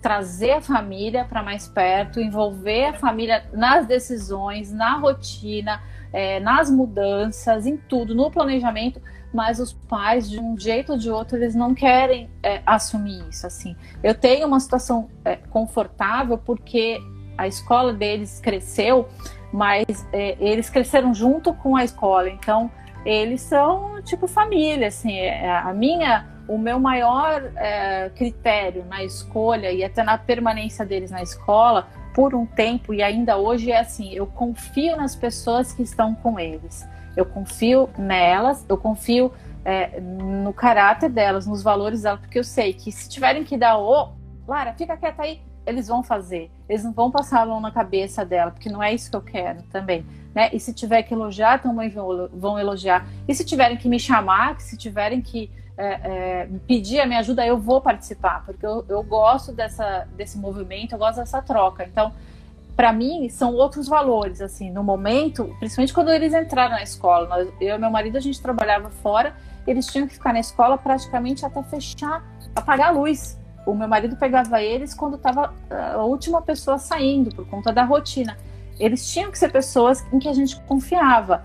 Speaker 2: trazer a família para mais perto, envolver a família nas decisões, na rotina, é, nas mudanças, em tudo, no planejamento, mas os pais, de um jeito ou de outro, eles não querem é, assumir isso. Assim, eu tenho uma situação é, confortável porque a escola deles cresceu, mas é, eles cresceram junto com a escola. Então, eles são tipo família, assim. É, a minha, o meu maior é, critério na escolha e até na permanência deles na escola por um tempo e ainda hoje é assim: eu confio nas pessoas que estão com eles. Eu confio nelas, eu confio é, no caráter delas, nos valores delas, porque eu sei que se tiverem que dar o Lara, fica quieta aí, eles vão fazer. Eles não vão passar a mão na cabeça dela, porque não é isso que eu quero também. Né? E se tiver que elogiar, também vão elogiar. E se tiverem que me chamar, se tiverem que é, é, pedir a minha ajuda, eu vou participar, porque eu, eu gosto dessa, desse movimento, eu gosto dessa troca. Então, para mim, são outros valores. Assim, no momento, principalmente quando eles entraram na escola, nós, eu e meu marido, a gente trabalhava fora, eles tinham que ficar na escola praticamente até fechar, apagar a luz o meu marido pegava eles quando estava ah, a última pessoa saindo, por conta da rotina. Eles tinham que ser pessoas em que a gente confiava.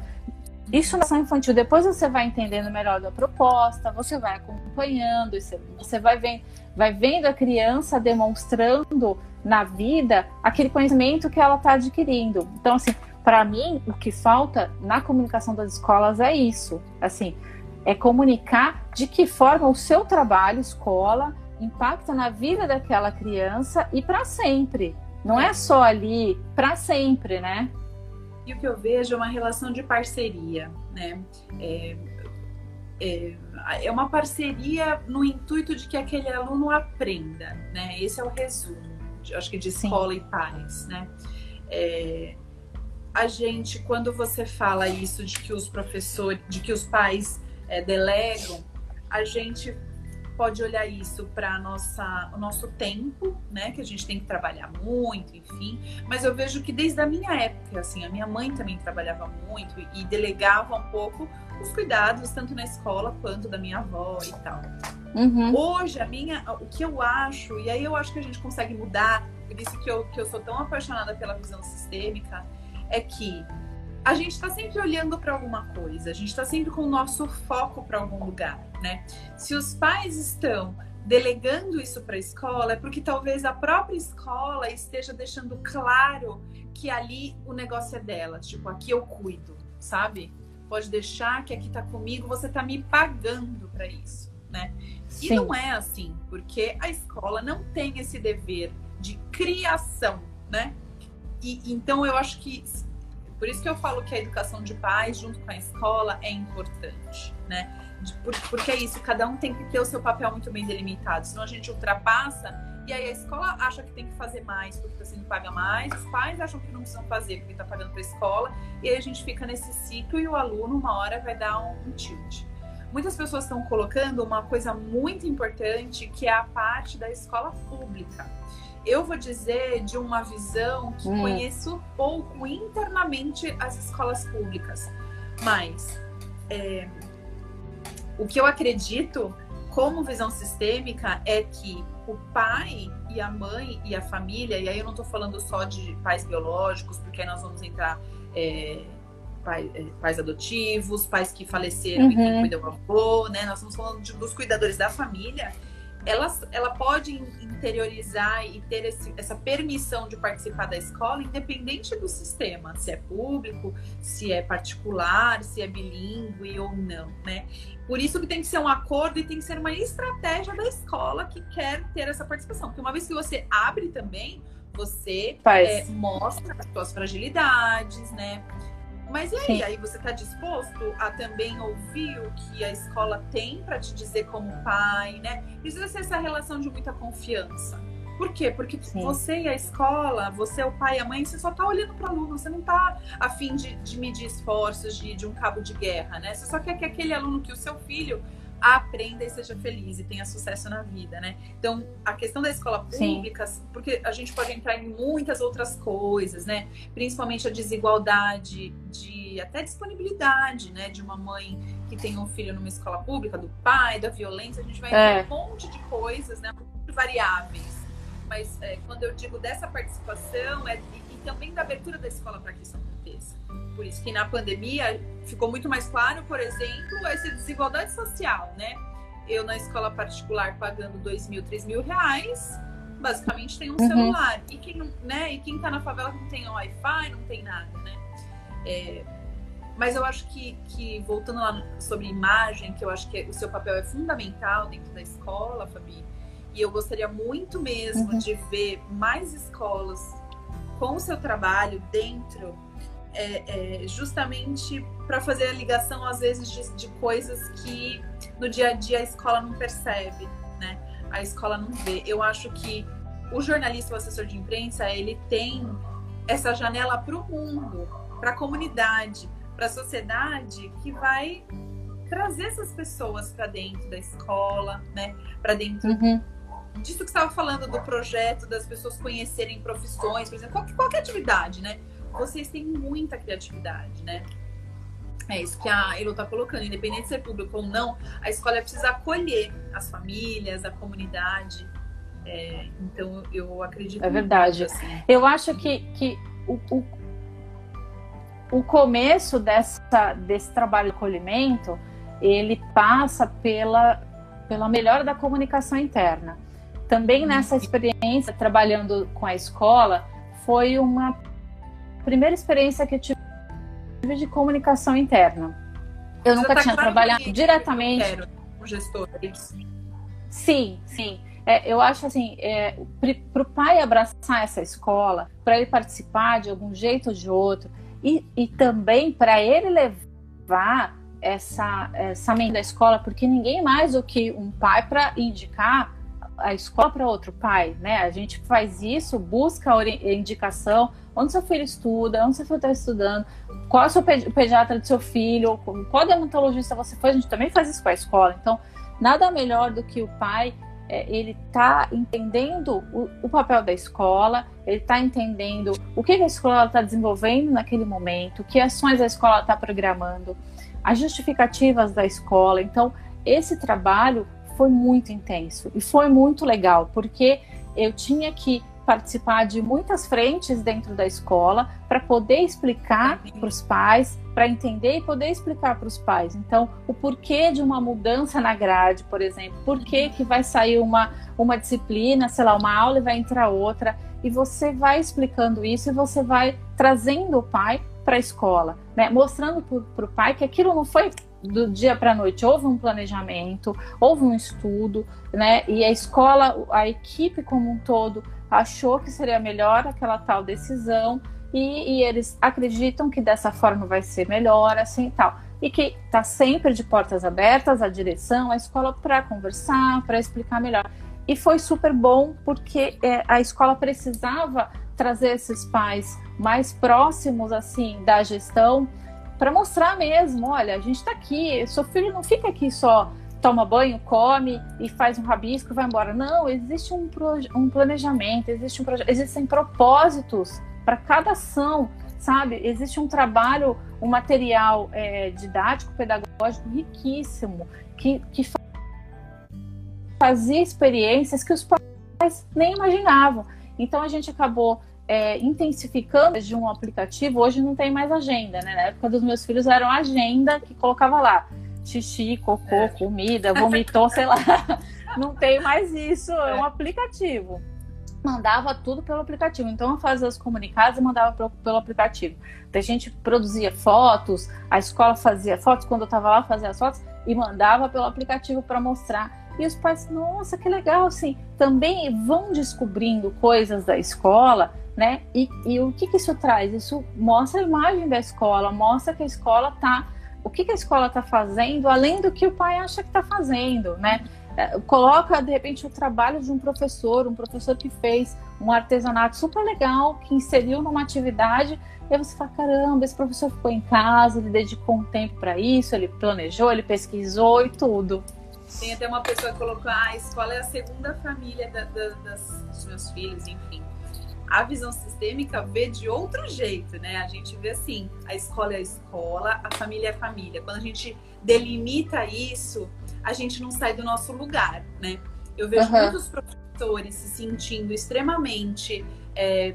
Speaker 2: Isso na ação infantil, depois você vai entendendo melhor da proposta, você vai acompanhando, você vai vendo, vai vendo a criança demonstrando na vida aquele conhecimento que ela está adquirindo. Então, assim, para mim, o que falta na comunicação das escolas é isso. Assim, é comunicar de que forma o seu trabalho, escola, impacta na vida daquela criança e para sempre. Não é só ali, para sempre, né?
Speaker 1: E o que eu vejo é uma relação de parceria, né? É, é, é, uma parceria no intuito de que aquele aluno aprenda, né? Esse é o resumo, de, acho que de escola Sim. e pais, né? É, a gente, quando você fala isso de que os professores, de que os pais é, delegam, a gente pode olhar isso para nossa o nosso tempo, né, que a gente tem que trabalhar muito, enfim. Mas eu vejo que desde a minha época, assim, a minha mãe também trabalhava muito e delegava um pouco os cuidados tanto na escola quanto da minha avó e tal. Uhum. Hoje a minha, o que eu acho e aí eu acho que a gente consegue mudar, por isso que eu que eu sou tão apaixonada pela visão sistêmica, é que a gente está sempre olhando para alguma coisa, a gente está sempre com o nosso foco para algum lugar, né? Se os pais estão delegando isso para a escola, é porque talvez a própria escola esteja deixando claro que ali o negócio é dela. Tipo, aqui eu cuido, sabe? Pode deixar que aqui tá comigo, você tá me pagando para isso, né? E Sim. não é assim, porque a escola não tem esse dever de criação, né? E então eu acho que por isso que eu falo que a educação de pais junto com a escola é importante, né? Porque é isso, cada um tem que ter o seu papel muito bem delimitado, senão a gente ultrapassa e aí a escola acha que tem que fazer mais porque está sendo paga mais, os pais acham que não precisam fazer porque está pagando para a escola, e aí a gente fica nesse ciclo e o aluno, uma hora, vai dar um, um tilt. Muitas pessoas estão colocando uma coisa muito importante que é a parte da escola pública. Eu vou dizer de uma visão que hum. conheço pouco internamente as escolas públicas, mas é, o que eu acredito como visão sistêmica é que o pai e a mãe e a família, e aí eu não estou falando só de pais biológicos, porque aí nós vamos entrar é, pai, é, pais adotivos, pais que faleceram uhum. e quem cuida do avô, né? Nós estamos falando de, dos cuidadores da família ela, ela pode interiorizar e ter esse, essa permissão de participar da escola, independente do sistema, se é público, se é particular, se é bilíngue ou não, né? Por isso que tem que ser um acordo e tem que ser uma estratégia da escola que quer ter essa participação. Porque uma vez que você abre também, você é, mostra as suas fragilidades, né? Mas e aí? Sim. Aí você está disposto a também ouvir o que a escola tem para te dizer como pai, né? Precisa ser essa relação de muita confiança. Por quê? Porque Sim. você e a escola, você é o pai e a mãe, você só está olhando para o aluno, você não está a fim de, de medir esforços de, de um cabo de guerra, né? Você só quer que aquele aluno, que o seu filho aprenda e seja feliz e tenha sucesso na vida, né? Então, a questão da escola pública, Sim. porque a gente pode entrar em muitas outras coisas, né? Principalmente a desigualdade de até disponibilidade, né? De uma mãe que tem um filho numa escola pública, do pai, da violência, a gente vai é. em um monte de coisas, né? Muito variáveis. Mas é, quando eu digo dessa participação, é, e, e também da abertura da escola para que isso aconteça. Por isso que na pandemia ficou muito mais claro, por exemplo, essa desigualdade social, né? Eu na escola particular pagando dois mil, três mil reais, basicamente tem um uhum. celular. E quem, né, e quem tá na favela não tem Wi-Fi, não tem nada, né? É, mas eu acho que, que, voltando lá sobre imagem, que eu acho que o seu papel é fundamental dentro da escola, Fabi, e eu gostaria muito mesmo uhum. de ver mais escolas com o seu trabalho dentro é, é, justamente para fazer a ligação, às vezes, de, de, coisas que no dia a dia a escola não percebe, né? A escola não vê. Eu acho que o jornalista, o assessor de imprensa, ele tem essa janela para o mundo, para a comunidade, para a sociedade, que vai trazer essas pessoas para dentro da escola, né? Para dentro uhum. Disso que você estava falando do projeto, das pessoas conhecerem profissões, por exemplo, qualquer, qualquer atividade, né? vocês têm muita criatividade, né? É isso que a Elo está colocando, independente de ser público ou não, a escola precisa acolher as famílias, a comunidade. É, então eu acredito.
Speaker 2: É verdade. Muito, assim. Eu acho que, que o, o, o começo dessa, desse trabalho de acolhimento ele passa pela, pela melhora da comunicação interna. Também nessa experiência trabalhando com a escola foi uma primeira experiência que eu tive de comunicação interna. Eu Você nunca tá tinha trabalhado diretamente.
Speaker 1: Com gestor.
Speaker 2: Sim, sim. É, eu acho assim, é, para o pai abraçar essa escola, para ele participar de algum jeito ou de outro, e, e também para ele levar essa, essa mente da escola, porque ninguém mais do que um pai para indicar a escola para outro pai, né? A gente faz isso, busca a indicação, onde seu filho estuda, onde seu filho está estudando, qual é o seu pediatra do seu filho, qual dermatologista você foi, a gente também faz isso com a escola. Então, nada melhor do que o pai, é, ele tá entendendo o, o, papel da escola, ele está entendendo o que a escola está desenvolvendo naquele momento, que ações a escola está programando, as justificativas da escola. Então, esse trabalho foi muito intenso e foi muito legal, porque eu tinha que participar de muitas frentes dentro da escola para poder explicar para os pais, para entender e poder explicar para os pais. Então, o porquê de uma mudança na grade, por exemplo, por que, que vai sair uma, uma disciplina, sei lá, uma aula e vai entrar outra, e você vai explicando isso e você vai trazendo o pai para a escola, né? mostrando para o pai que aquilo não foi do dia para a noite houve um planejamento, houve um estudo, né? E a escola, a equipe como um todo achou que seria melhor aquela tal decisão e, e eles acreditam que dessa forma vai ser melhor, assim e tal. E que está sempre de portas abertas a direção, a escola para conversar, para explicar melhor. E foi super bom porque é, a escola precisava trazer esses pais mais próximos assim da gestão para mostrar mesmo, olha, a gente está aqui, seu filho não fica aqui só toma banho, come e faz um rabisco e vai embora. Não, existe um, um planejamento, existe um existem propósitos para cada ação, sabe? Existe um trabalho, um material é, didático, pedagógico riquíssimo que, que fazia experiências que os pais nem imaginavam. Então a gente acabou é, intensificando de um aplicativo, hoje não tem mais agenda, né? Na época dos meus filhos era uma agenda que colocava lá xixi, cocô, é. comida, vomitou, sei lá. Não tem mais isso, é um é. aplicativo. Mandava tudo pelo aplicativo. Então eu fazia os comunicados e mandava pelo, pelo aplicativo. Então, a gente produzia fotos, a escola fazia fotos, quando eu estava lá fazia as fotos e mandava pelo aplicativo para mostrar. E os pais, nossa, que legal, assim, também vão descobrindo coisas da escola né? E, e o que, que, isso traz? Isso mostra a imagem da escola, mostra que a escola está. O que, que a escola está fazendo, além do que o pai acha que está fazendo, né? É, coloca, de repente, o trabalho de um professor, um professor que fez um artesanato super legal, que inseriu numa atividade, e você fala: caramba, esse professor ficou em casa, ele dedicou um tempo para isso, ele planejou, ele pesquisou e tudo.
Speaker 1: Tem até uma pessoa que colocou: ah, a escola é a segunda família da, da, das, dos meus filhos, enfim a visão sistêmica vê de outro jeito, né? A gente vê assim, a escola é a escola, a família é a família. Quando a gente delimita isso, a gente não sai do nosso lugar, né? Eu vejo uhum. muitos professores se sentindo extremamente é,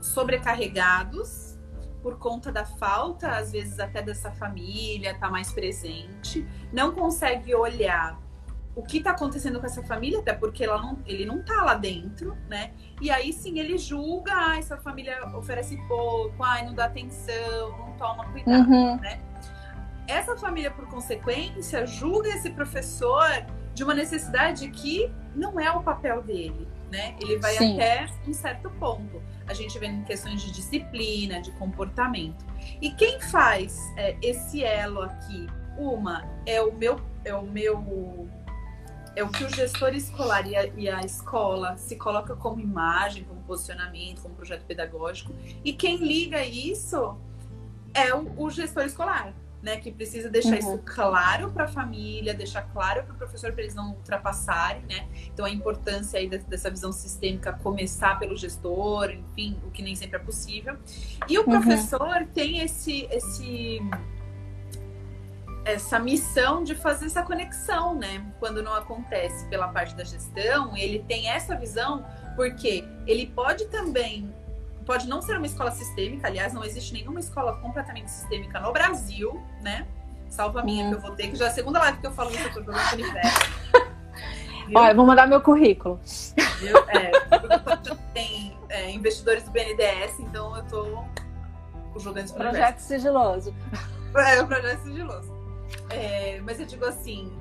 Speaker 1: sobrecarregados por conta da falta, às vezes até dessa família, tá mais presente, não consegue olhar o que está acontecendo com essa família, até porque não, ele não está lá dentro, né? E aí sim ele julga, ah, essa família oferece pouco, ah, não dá atenção, não toma cuidado, uhum. né? Essa família, por consequência, julga esse professor de uma necessidade que não é o papel dele, né? Ele vai sim. até um certo ponto. A gente vê em questões de disciplina, de comportamento. E quem faz é, esse elo aqui? Uma é o meu, é o meu é o que o gestor escolar e a, e a, escola se coloca como imagem, como posicionamento, como projeto pedagógico. E quem liga isso é o, o gestor escolar, né? Que precisa deixar uhum. isso claro para a família, deixar claro para o professor para eles não ultrapassarem, né? Então a importância aí dessa visão sistêmica começar pelo gestor, enfim, o que nem sempre é possível. E o uhum. professor tem esse esse essa missão de fazer essa conexão, né? Quando não acontece pela parte da gestão, ele tem essa visão porque ele pode também pode não ser uma escola sistêmica, aliás, não existe nenhuma escola completamente sistêmica no Brasil, né? Salvo a minha hum. que eu vou ter, que já é a segunda live que eu falo no setor do
Speaker 2: Olha, eu vou mandar meu currículo.
Speaker 1: Viu? É, tem é, investidores do BNDES, então eu tô jogando esse
Speaker 2: projeto sigiloso.
Speaker 1: É, o projeto sigiloso. É, mas eu digo assim,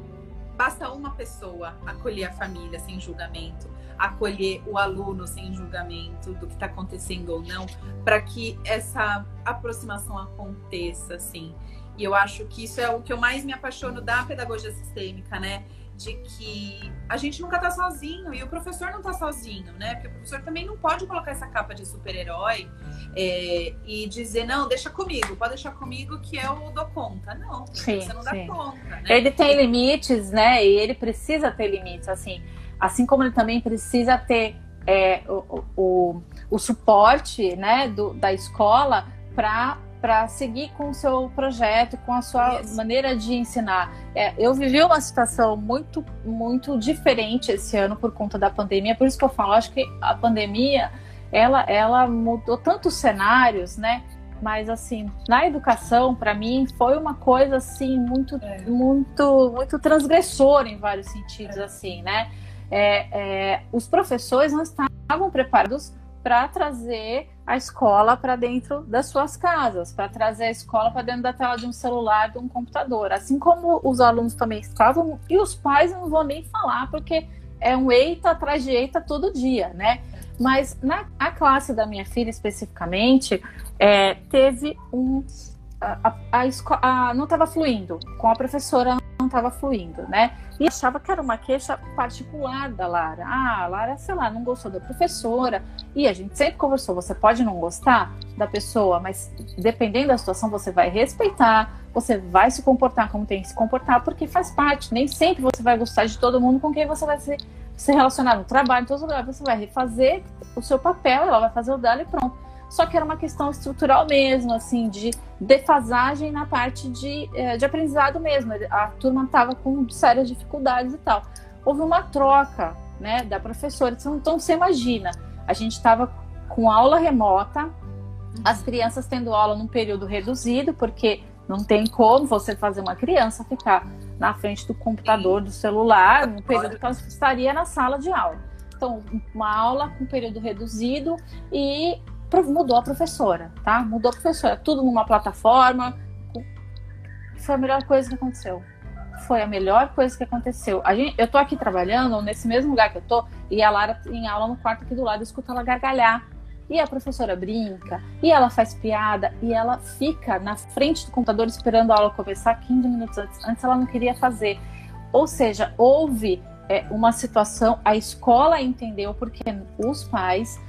Speaker 1: basta uma pessoa acolher a família sem julgamento, acolher o aluno sem julgamento do que está acontecendo ou não, para que essa aproximação aconteça, assim. E eu acho que isso é o que eu mais me apaixono da pedagogia sistêmica, né? De que a gente nunca tá sozinho e o professor não tá sozinho, né? Porque o professor também não pode colocar essa capa de super-herói é, e dizer, não, deixa comigo, pode deixar comigo que eu dou conta. Não, sim, você não dá conta, né?
Speaker 2: Ele tem limites, né? E ele precisa ter limites, assim. Assim como ele também precisa ter é, o, o, o suporte né, do, da escola para para seguir com o seu projeto, com a sua Isso. maneira de ensinar. É, eu vivi uma situação muito, muito diferente esse ano por conta da pandemia, por isso que eu falo, acho que a pandemia ela, ela mudou tantos cenários, né? Mas assim, na educação, para mim, foi uma coisa assim muito, é. muito, muito transgressora em vários sentidos, é. assim, né? É, é os professores não estavam preparados para trazer a escola para dentro das suas casas, para trazer a escola para dentro da tela de um celular, de um computador. Assim como os alunos também estavam, e os pais não vão nem falar, porque é um eita atrás de eita todo dia, né? Mas na a classe da minha filha especificamente, é, teve um. A, a, a, a não estava fluindo, com a professora não estava fluindo, né? E achava que era uma queixa particular da Lara. Ah, a Lara, sei lá, não gostou da professora. E a gente sempre conversou: você pode não gostar da pessoa, mas dependendo da situação, você vai respeitar, você vai se comportar como tem que se comportar, porque faz parte. Nem sempre você vai gostar de todo mundo com quem você vai se, se relacionar no trabalho, em todos os lugares. Você vai refazer o seu papel, ela vai fazer o dela e pronto só que era uma questão estrutural mesmo, assim, de defasagem na parte de, eh, de aprendizado mesmo. A turma estava com sérias dificuldades e tal. Houve uma troca, né, da professora. Então, você imagina, a gente estava com aula remota, as crianças tendo aula num período reduzido, porque não tem como você fazer uma criança ficar na frente do computador, do celular, no período que ela estaria na sala de aula. Então, uma aula com período reduzido e mudou a professora, tá? Mudou a professora, tudo numa plataforma. Foi a melhor coisa que aconteceu. Foi a melhor coisa que aconteceu. A gente, eu tô aqui trabalhando nesse mesmo lugar que eu tô e a Lara em aula no quarto aqui do lado, escuta ela gargalhar. E a professora brinca, e ela faz piada, e ela fica na frente do computador esperando a aula começar 15 minutos antes. Antes ela não queria fazer. Ou seja, houve é, uma situação, a escola entendeu porque os pais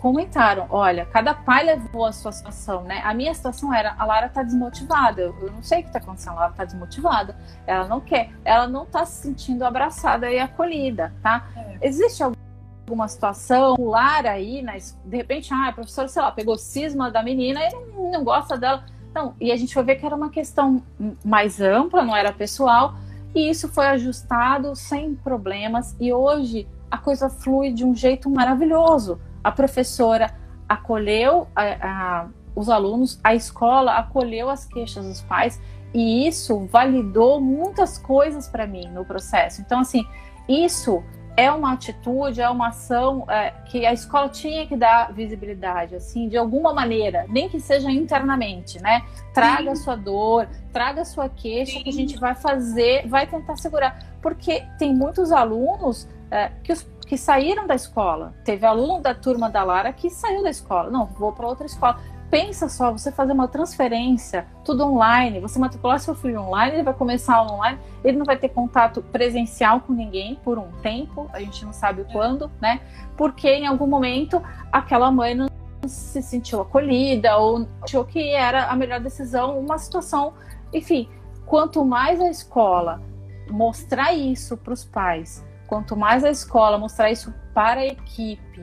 Speaker 2: comentaram, olha, cada pai levou a sua situação, né? A minha situação era, a Lara tá desmotivada, eu não sei o que tá acontecendo, a Lara tá desmotivada, ela não quer, ela não tá se sentindo abraçada e acolhida, tá? É. Existe alguma situação, Lara aí, né, de repente, ah, a professora, sei lá, pegou cisma da menina e não, não gosta dela, não, e a gente foi ver que era uma questão mais ampla, não era pessoal, e isso foi ajustado sem problemas, e hoje a coisa flui de um jeito maravilhoso, a professora acolheu a, a, os alunos, a escola acolheu as queixas dos pais e isso validou muitas coisas para mim no processo. Então, assim, isso é uma atitude, é uma ação é, que a escola tinha que dar visibilidade, assim, de alguma maneira, nem que seja internamente, né? Traga a sua dor, traga a sua queixa, Sim. que a gente vai fazer, vai tentar segurar. Porque tem muitos alunos é, que os que saíram da escola. Teve aluno da turma da Lara que saiu da escola. Não, vou para outra escola. Pensa só, você fazer uma transferência, tudo online, você matricular seu filho online, ele vai começar online, ele não vai ter contato presencial com ninguém por um tempo, a gente não sabe quando, né? Porque em algum momento aquela mãe não se sentiu acolhida ou achou que era a melhor decisão, uma situação, enfim, quanto mais a escola mostrar isso para os pais, Quanto mais a escola mostrar isso para a equipe,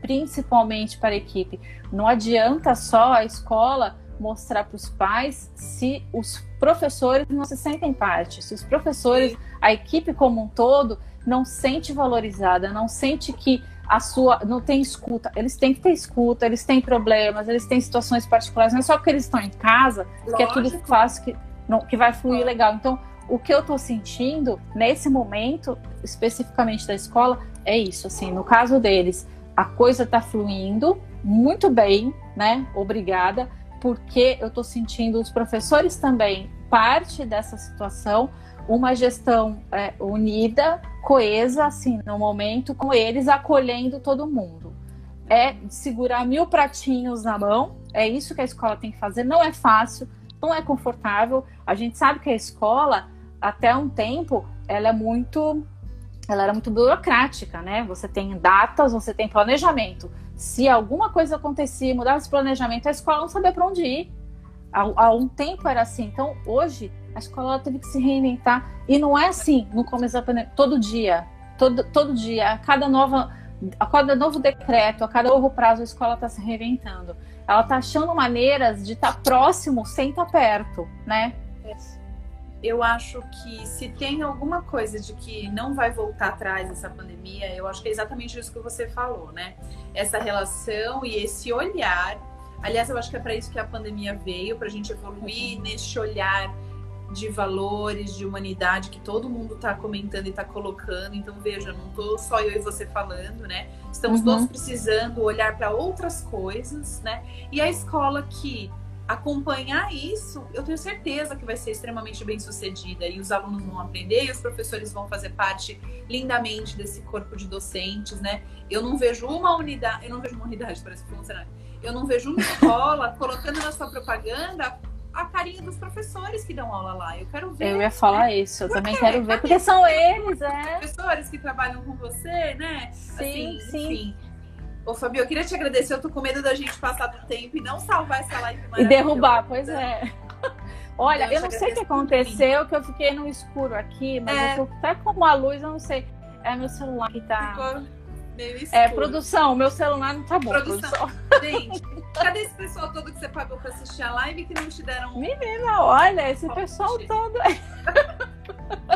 Speaker 2: principalmente para a equipe, não adianta só a escola mostrar para os pais se os professores não se sentem parte, se os professores, a equipe como um todo, não sente valorizada, não sente que a sua não tem escuta. Eles têm que ter escuta, eles têm problemas, eles têm situações particulares, não é só porque eles estão em casa Lógico. que é tudo fácil que, não, que vai fluir legal. Então, o que eu estou sentindo nesse momento, especificamente da escola, é isso. Assim, no caso deles, a coisa está fluindo muito bem, né? Obrigada, porque eu estou sentindo os professores também parte dessa situação, uma gestão é, unida, coesa, assim, no momento, com eles acolhendo todo mundo. É segurar mil pratinhos na mão, é isso que a escola tem que fazer. Não é fácil, não é confortável. A gente sabe que a escola até um tempo, ela é muito ela era muito burocrática, né? Você tem datas, você tem planejamento. Se alguma coisa acontecia, mudava esse planejamento, a escola não sabia para onde ir. Há, um tempo era assim. Então, hoje, a escola teve que se reinventar. E não é assim no começo da pandemia, todo dia. Todo, todo dia, a cada nova. A cada novo decreto, a cada novo prazo, a escola está se reinventando. Ela está achando maneiras de estar tá próximo sem estar tá perto, né?
Speaker 1: Eu acho que se tem alguma coisa de que não vai voltar atrás essa pandemia, eu acho que é exatamente isso que você falou, né? Essa relação e esse olhar. Aliás, eu acho que é para isso que a pandemia veio, para a gente evoluir nesse olhar de valores, de humanidade que todo mundo está comentando e está colocando. Então, veja, não tô só eu e você falando, né? Estamos uhum. todos precisando olhar para outras coisas, né? E a escola que acompanhar isso, eu tenho certeza que vai ser extremamente bem sucedida e os alunos vão aprender e os professores vão fazer parte lindamente desse corpo de docentes, né? Eu não vejo uma unidade, eu não vejo uma unidade, parece funcionário. Eu não vejo uma escola colocando na sua propaganda a carinha dos professores que dão aula lá. Eu quero ver.
Speaker 2: Eu ia falar né? isso, eu Por também quê? quero ver, porque são eles, é.
Speaker 1: Professores que trabalham com você, né?
Speaker 2: Sim, assim, sim. Enfim.
Speaker 1: Ô, Fabio, eu queria te agradecer. Eu tô com medo da gente passar do tempo e não salvar essa live
Speaker 2: E derrubar, pois é. Olha, eu, eu não sei o que aconteceu, que eu fiquei no escuro aqui, mas é. eu tô até com a luz, eu não sei. É meu celular que tá. Ficou meio é, escuro. É, produção, meu celular não tá bom. Produção. produção.
Speaker 1: Gente, cadê esse pessoal todo que você pagou pra assistir a live que não te deram.
Speaker 2: Menina, olha, esse pessoal todo.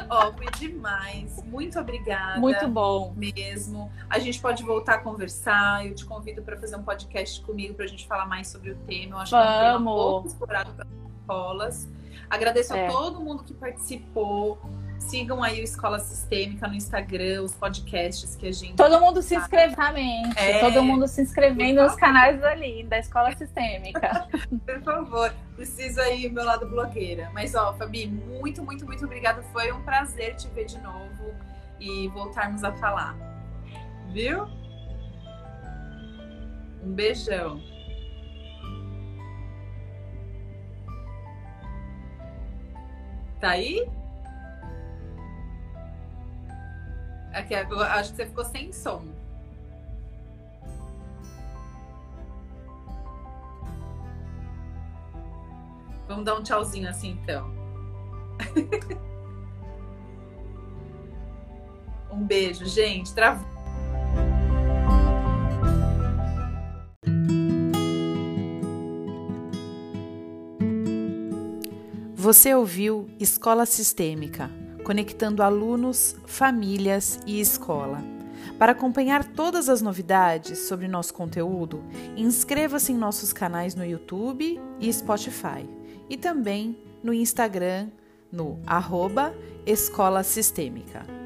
Speaker 1: Ó, foi demais. Muito obrigada.
Speaker 2: Muito bom.
Speaker 1: Mesmo. A gente pode voltar a conversar. Eu te convido para fazer um podcast comigo para a gente falar mais sobre o tema. Eu acho
Speaker 2: Vamos. que é um
Speaker 1: tema pouco explorado para escolas. Agradeço é. a todo mundo que participou. Sigam aí o Escola Sistêmica no Instagram, os podcasts que a gente.
Speaker 2: Todo mundo se inscreve também. É, todo mundo se inscrevendo nos canais ali, da Escola Sistêmica.
Speaker 1: Por favor, preciso aí meu lado blogueira. Mas, ó, Fabi, muito, muito, muito obrigada. Foi um prazer te ver de novo e voltarmos a falar. Viu? Um beijão. Tá aí? Aqui, acho que você ficou sem som. Vamos dar um tchauzinho assim, então. um beijo, gente. Travou.
Speaker 3: Você ouviu Escola Sistêmica conectando alunos, famílias e escola. Para acompanhar todas as novidades sobre nosso conteúdo, inscreva-se em nossos canais no YouTube e Spotify e também no Instagram no arroba Escola Sistêmica.